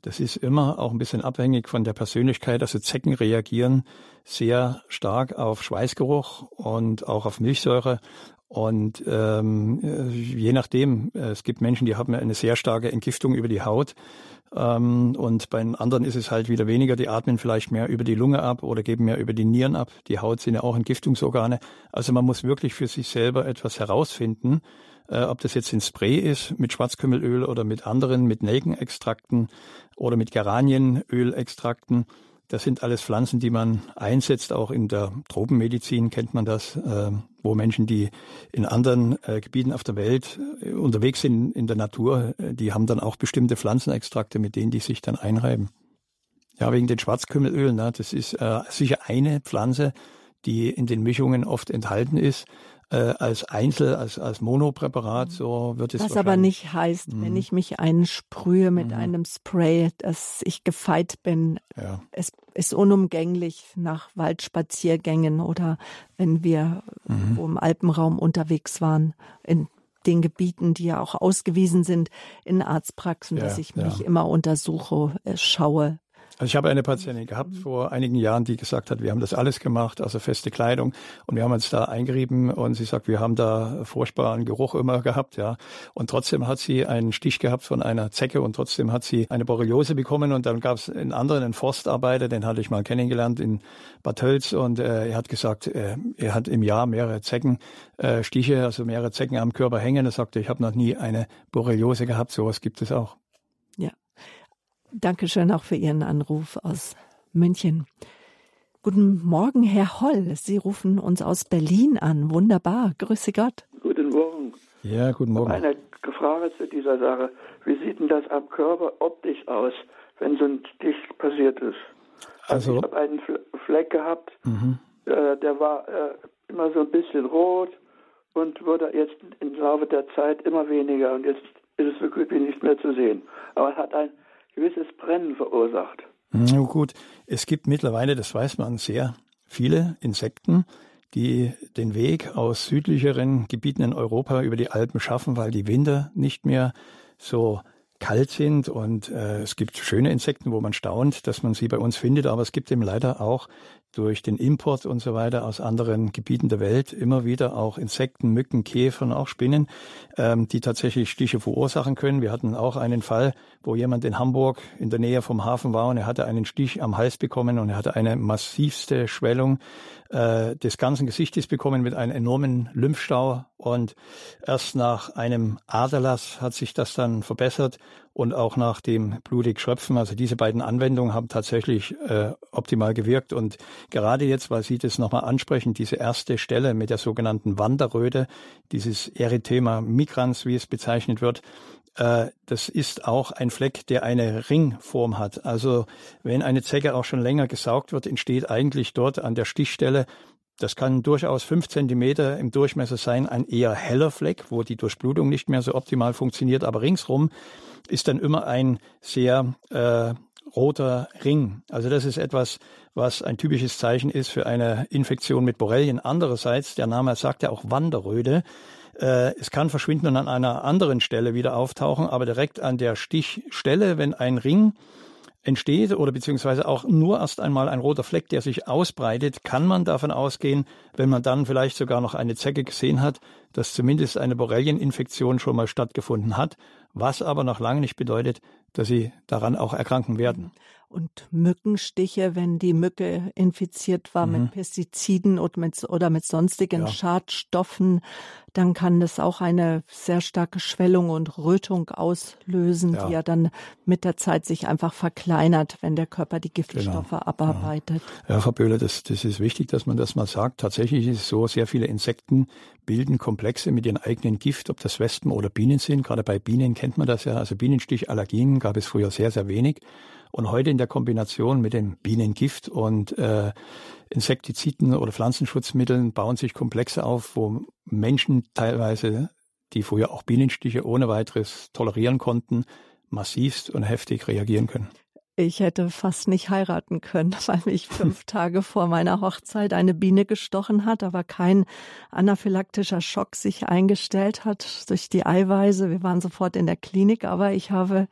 Das ist immer auch ein bisschen abhängig von der Persönlichkeit. Also Zecken reagieren sehr stark auf Schweißgeruch und auch auf Milchsäure. Und ähm, je nachdem, es gibt Menschen, die haben eine sehr starke Entgiftung über die Haut. Ähm, und bei den anderen ist es halt wieder weniger. Die atmen vielleicht mehr über die Lunge ab oder geben mehr über die Nieren ab. Die Haut sind ja auch Entgiftungsorgane. Also man muss wirklich für sich selber etwas herausfinden, äh, ob das jetzt in Spray ist mit Schwarzkümmelöl oder mit anderen, mit Nelkenextrakten oder mit Geranienölextrakten. Das sind alles Pflanzen, die man einsetzt, auch in der Tropenmedizin kennt man das, äh, wo Menschen, die in anderen äh, Gebieten auf der Welt äh, unterwegs sind in der Natur, äh, die haben dann auch bestimmte Pflanzenextrakte, mit denen die sich dann einreiben. Ja, wegen den Schwarzkümmelölen, ne, das ist äh, sicher eine Pflanze, die in den Mischungen oft enthalten ist äh, als Einzel, als, als Monopräparat, so wird es. Was aber nicht heißt, mhm. wenn ich mich einsprühe mit mhm. einem Spray, dass ich gefeit bin. Ja. Es ist unumgänglich nach Waldspaziergängen oder wenn wir mhm. im Alpenraum unterwegs waren, in den Gebieten, die ja auch ausgewiesen sind in Arztpraxen, ja, dass ich mich ja. immer untersuche, äh, schaue, also ich habe eine Patientin gehabt vor einigen Jahren, die gesagt hat, wir haben das alles gemacht, also feste Kleidung und wir haben uns da eingerieben und sie sagt, wir haben da furchtbaren Geruch immer gehabt, ja. Und trotzdem hat sie einen Stich gehabt von einer Zecke und trotzdem hat sie eine Borreliose bekommen und dann gab es einen anderen, einen Forstarbeiter, den hatte ich mal kennengelernt in Bad Tölz und äh, er hat gesagt, äh, er hat im Jahr mehrere Zeckenstiche, äh, also mehrere Zecken am Körper hängen. Er sagte, ich habe noch nie eine Borreliose gehabt, sowas gibt es auch. Dankeschön auch für Ihren Anruf aus München. Guten Morgen, Herr Holl. Sie rufen uns aus Berlin an. Wunderbar. Grüße Gott. Guten Morgen. Ja, guten Morgen. Eine Frage zu dieser Sache. Wie sieht denn das am Körper optisch aus, wenn so ein Stich passiert ist? Also, also ich habe einen Fleck gehabt, mhm. äh, der war äh, immer so ein bisschen rot und wurde jetzt im Laufe der Zeit immer weniger und jetzt ist es so gut wie nicht mehr zu sehen. Aber es hat ein gewisses Brennen verursacht. Na gut, es gibt mittlerweile, das weiß man, sehr viele Insekten, die den Weg aus südlicheren Gebieten in Europa über die Alpen schaffen, weil die Winter nicht mehr so kalt sind und äh, es gibt schöne Insekten, wo man staunt, dass man sie bei uns findet, aber es gibt eben leider auch durch den Import und so weiter aus anderen Gebieten der Welt immer wieder auch Insekten, Mücken, Käfer auch Spinnen, ähm, die tatsächlich Stiche verursachen können. Wir hatten auch einen Fall, wo jemand in Hamburg in der Nähe vom Hafen war und er hatte einen Stich am Hals bekommen und er hatte eine massivste Schwellung äh, des ganzen Gesichtes bekommen mit einem enormen Lymphstau und erst nach einem Aderlass hat sich das dann verbessert und auch nach dem blutig Schröpfen. Also diese beiden Anwendungen haben tatsächlich äh, optimal gewirkt. Und gerade jetzt, weil Sie das nochmal ansprechen, diese erste Stelle mit der sogenannten Wanderröte, dieses Erythema migrans, wie es bezeichnet wird, äh, das ist auch ein Fleck, der eine Ringform hat. Also wenn eine Zecke auch schon länger gesaugt wird, entsteht eigentlich dort an der Stichstelle das kann durchaus fünf Zentimeter im Durchmesser sein, ein eher heller Fleck, wo die Durchblutung nicht mehr so optimal funktioniert, aber ringsrum ist dann immer ein sehr äh, roter Ring. Also das ist etwas, was ein typisches Zeichen ist für eine Infektion mit Borrelien. Andererseits, der Name sagt ja auch Wanderröte. Äh, es kann verschwinden und an einer anderen Stelle wieder auftauchen, aber direkt an der Stichstelle, wenn ein Ring entsteht oder beziehungsweise auch nur erst einmal ein roter Fleck, der sich ausbreitet, kann man davon ausgehen, wenn man dann vielleicht sogar noch eine Zecke gesehen hat, dass zumindest eine Borrelieninfektion schon mal stattgefunden hat, was aber noch lange nicht bedeutet, dass sie daran auch erkranken werden und Mückenstiche, wenn die Mücke infiziert war mhm. mit Pestiziden oder mit, oder mit sonstigen ja. Schadstoffen, dann kann das auch eine sehr starke Schwellung und Rötung auslösen, ja. die ja dann mit der Zeit sich einfach verkleinert, wenn der Körper die Giftstoffe genau. abarbeitet. Ja, Frau Böhler, das, das ist wichtig, dass man das mal sagt. Tatsächlich ist es so, sehr viele Insekten bilden Komplexe mit ihrem eigenen Gift, ob das Wespen oder Bienen sind. Gerade bei Bienen kennt man das ja. Also Bienenstichallergien gab es früher sehr, sehr wenig. Und heute in der Kombination mit dem Bienengift und äh, Insektiziden oder Pflanzenschutzmitteln bauen sich Komplexe auf, wo Menschen teilweise, die früher auch Bienenstiche ohne weiteres tolerieren konnten, massivst und heftig reagieren können. Ich hätte fast nicht heiraten können, *laughs* weil mich fünf *laughs* Tage vor meiner Hochzeit eine Biene gestochen hat, aber kein anaphylaktischer Schock sich eingestellt hat durch die Eiweiße. Wir waren sofort in der Klinik, aber ich habe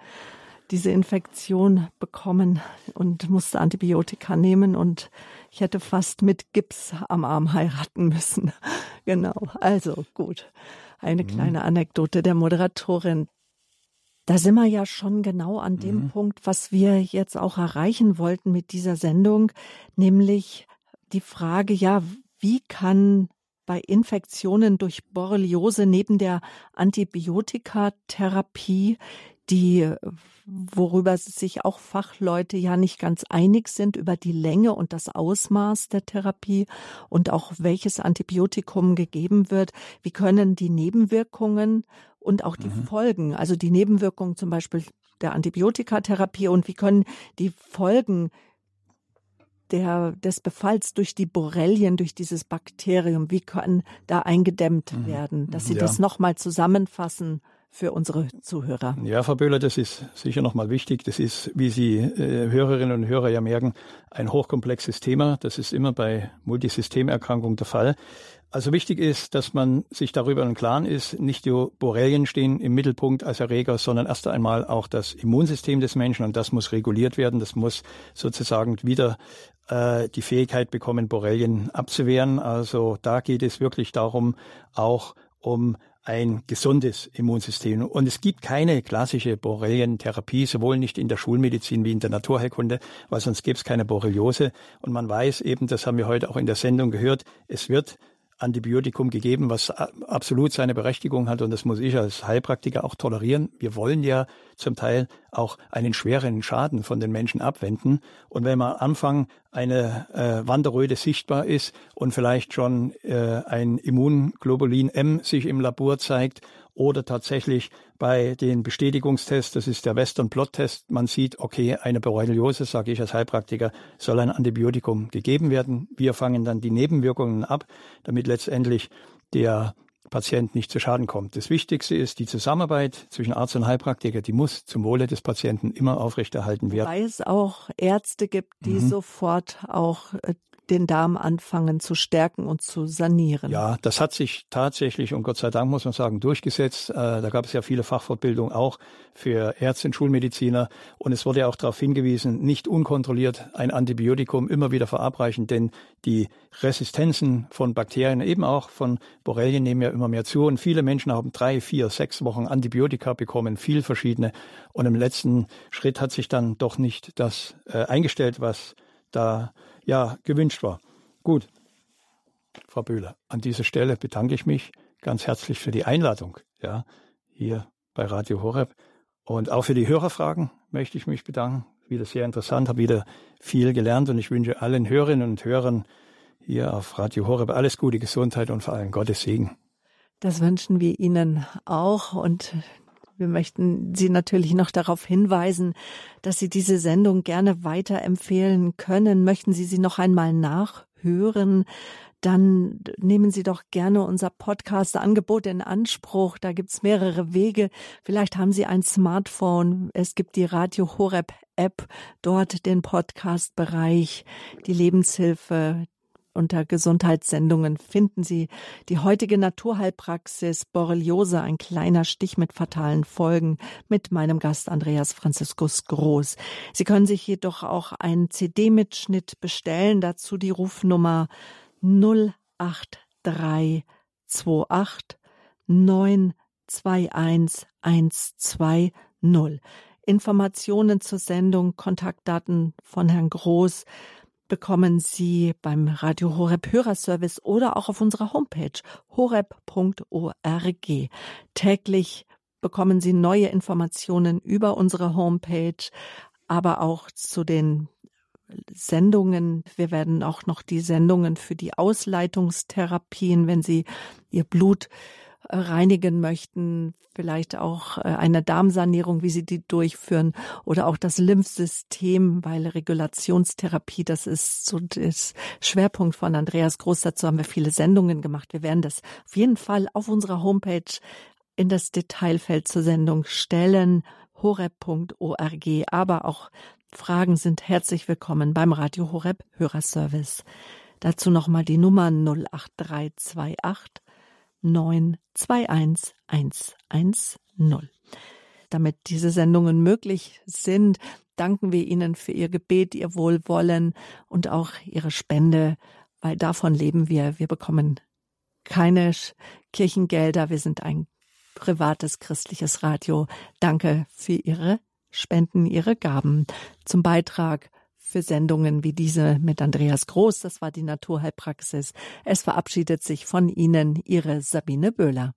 diese Infektion bekommen und musste Antibiotika nehmen und ich hätte fast mit Gips am Arm heiraten müssen. *laughs* genau. Also gut. Eine mhm. kleine Anekdote der Moderatorin. Da sind wir ja schon genau an dem mhm. Punkt, was wir jetzt auch erreichen wollten mit dieser Sendung, nämlich die Frage, ja, wie kann bei Infektionen durch Borreliose neben der Antibiotikatherapie die, worüber sich auch Fachleute ja nicht ganz einig sind über die Länge und das Ausmaß der Therapie und auch welches Antibiotikum gegeben wird. Wie können die Nebenwirkungen und auch die mhm. Folgen, also die Nebenwirkungen zum Beispiel der Antibiotikatherapie und wie können die Folgen der, des Befalls durch die Borrelien, durch dieses Bakterium, wie kann da eingedämmt mhm. werden, dass Sie ja. das nochmal zusammenfassen für unsere Zuhörer. Ja, Frau Böhler, das ist sicher nochmal wichtig. Das ist, wie Sie äh, Hörerinnen und Hörer ja merken, ein hochkomplexes Thema. Das ist immer bei Multisystemerkrankungen der Fall. Also wichtig ist, dass man sich darüber im Klaren ist, nicht die Borrelien stehen im Mittelpunkt als Erreger, sondern erst einmal auch das Immunsystem des Menschen und das muss reguliert werden. Das muss sozusagen wieder äh, die Fähigkeit bekommen, Borrelien abzuwehren. Also da geht es wirklich darum, auch um ein gesundes Immunsystem. Und es gibt keine klassische Borrelientherapie, sowohl nicht in der Schulmedizin wie in der Naturheilkunde, weil sonst gäbe es keine Borreliose. Und man weiß eben, das haben wir heute auch in der Sendung gehört, es wird Antibiotikum gegeben, was absolut seine Berechtigung hat und das muss ich als Heilpraktiker auch tolerieren. Wir wollen ja zum Teil auch einen schweren Schaden von den Menschen abwenden und wenn man am Anfang eine äh, Wanderröte sichtbar ist und vielleicht schon äh, ein Immunglobulin M sich im Labor zeigt oder tatsächlich bei den Bestätigungstests, das ist der Western Blot Test, man sieht, okay, eine Borreliose, sage ich als Heilpraktiker, soll ein Antibiotikum gegeben werden. Wir fangen dann die Nebenwirkungen ab, damit letztendlich der Patient nicht zu Schaden kommt. Das Wichtigste ist die Zusammenarbeit zwischen Arzt und Heilpraktiker, die muss zum Wohle des Patienten immer aufrechterhalten werden. Weil es auch Ärzte gibt, die mhm. sofort auch äh, den Darm anfangen zu stärken und zu sanieren. Ja, das hat sich tatsächlich und Gott sei Dank muss man sagen durchgesetzt. Äh, da gab es ja viele Fachfortbildungen auch für Ärzte und Schulmediziner und es wurde ja auch darauf hingewiesen, nicht unkontrolliert ein Antibiotikum immer wieder verabreichen, denn die Resistenzen von Bakterien, eben auch von Borrelien nehmen ja immer mehr zu und viele Menschen haben drei, vier, sechs Wochen Antibiotika bekommen, viel verschiedene und im letzten Schritt hat sich dann doch nicht das äh, eingestellt, was da ja gewünscht war. Gut, Frau Böhler, an dieser Stelle bedanke ich mich ganz herzlich für die Einladung, ja, hier bei Radio Horeb. Und auch für die Hörerfragen möchte ich mich bedanken. Wieder sehr interessant, habe wieder viel gelernt und ich wünsche allen Hörerinnen und Hörern hier auf Radio Horeb alles Gute, Gesundheit und vor allem Gottes Segen. Das wünschen wir Ihnen auch und wir möchten Sie natürlich noch darauf hinweisen, dass Sie diese Sendung gerne weiterempfehlen können. Möchten Sie sie noch einmal nachhören? Dann nehmen Sie doch gerne unser Podcast-Angebot in Anspruch. Da gibt's mehrere Wege. Vielleicht haben Sie ein Smartphone. Es gibt die Radio Horeb App, dort den Podcast-Bereich, die Lebenshilfe, unter Gesundheitssendungen finden Sie die heutige Naturheilpraxis Borreliose, ein kleiner Stich mit fatalen Folgen mit meinem Gast Andreas Franziskus Groß. Sie können sich jedoch auch einen CD-Mitschnitt bestellen, dazu die Rufnummer 08328 921 120. Informationen zur Sendung, Kontaktdaten von Herrn Groß bekommen Sie beim Radio Horeb Hörerservice oder auch auf unserer Homepage horeb.org. Täglich bekommen Sie neue Informationen über unsere Homepage, aber auch zu den Sendungen. Wir werden auch noch die Sendungen für die Ausleitungstherapien, wenn Sie Ihr Blut reinigen möchten, vielleicht auch äh, eine Darmsanierung, wie Sie die durchführen oder auch das Lymphsystem, weil Regulationstherapie, das ist so das Schwerpunkt von Andreas Groß. Dazu haben wir viele Sendungen gemacht. Wir werden das auf jeden Fall auf unserer Homepage in das Detailfeld zur Sendung stellen horeb.org, aber auch Fragen sind herzlich willkommen beim Radio Horeb Hörerservice. Dazu nochmal die Nummer 08328 921 110. Damit diese Sendungen möglich sind, danken wir Ihnen für Ihr Gebet, Ihr Wohlwollen und auch Ihre Spende, weil davon leben wir. Wir bekommen keine Kirchengelder. Wir sind ein privates christliches Radio. Danke für Ihre Spenden, Ihre Gaben zum Beitrag für Sendungen wie diese mit Andreas Groß. Das war die Naturheilpraxis. Es verabschiedet sich von Ihnen Ihre Sabine Böhler.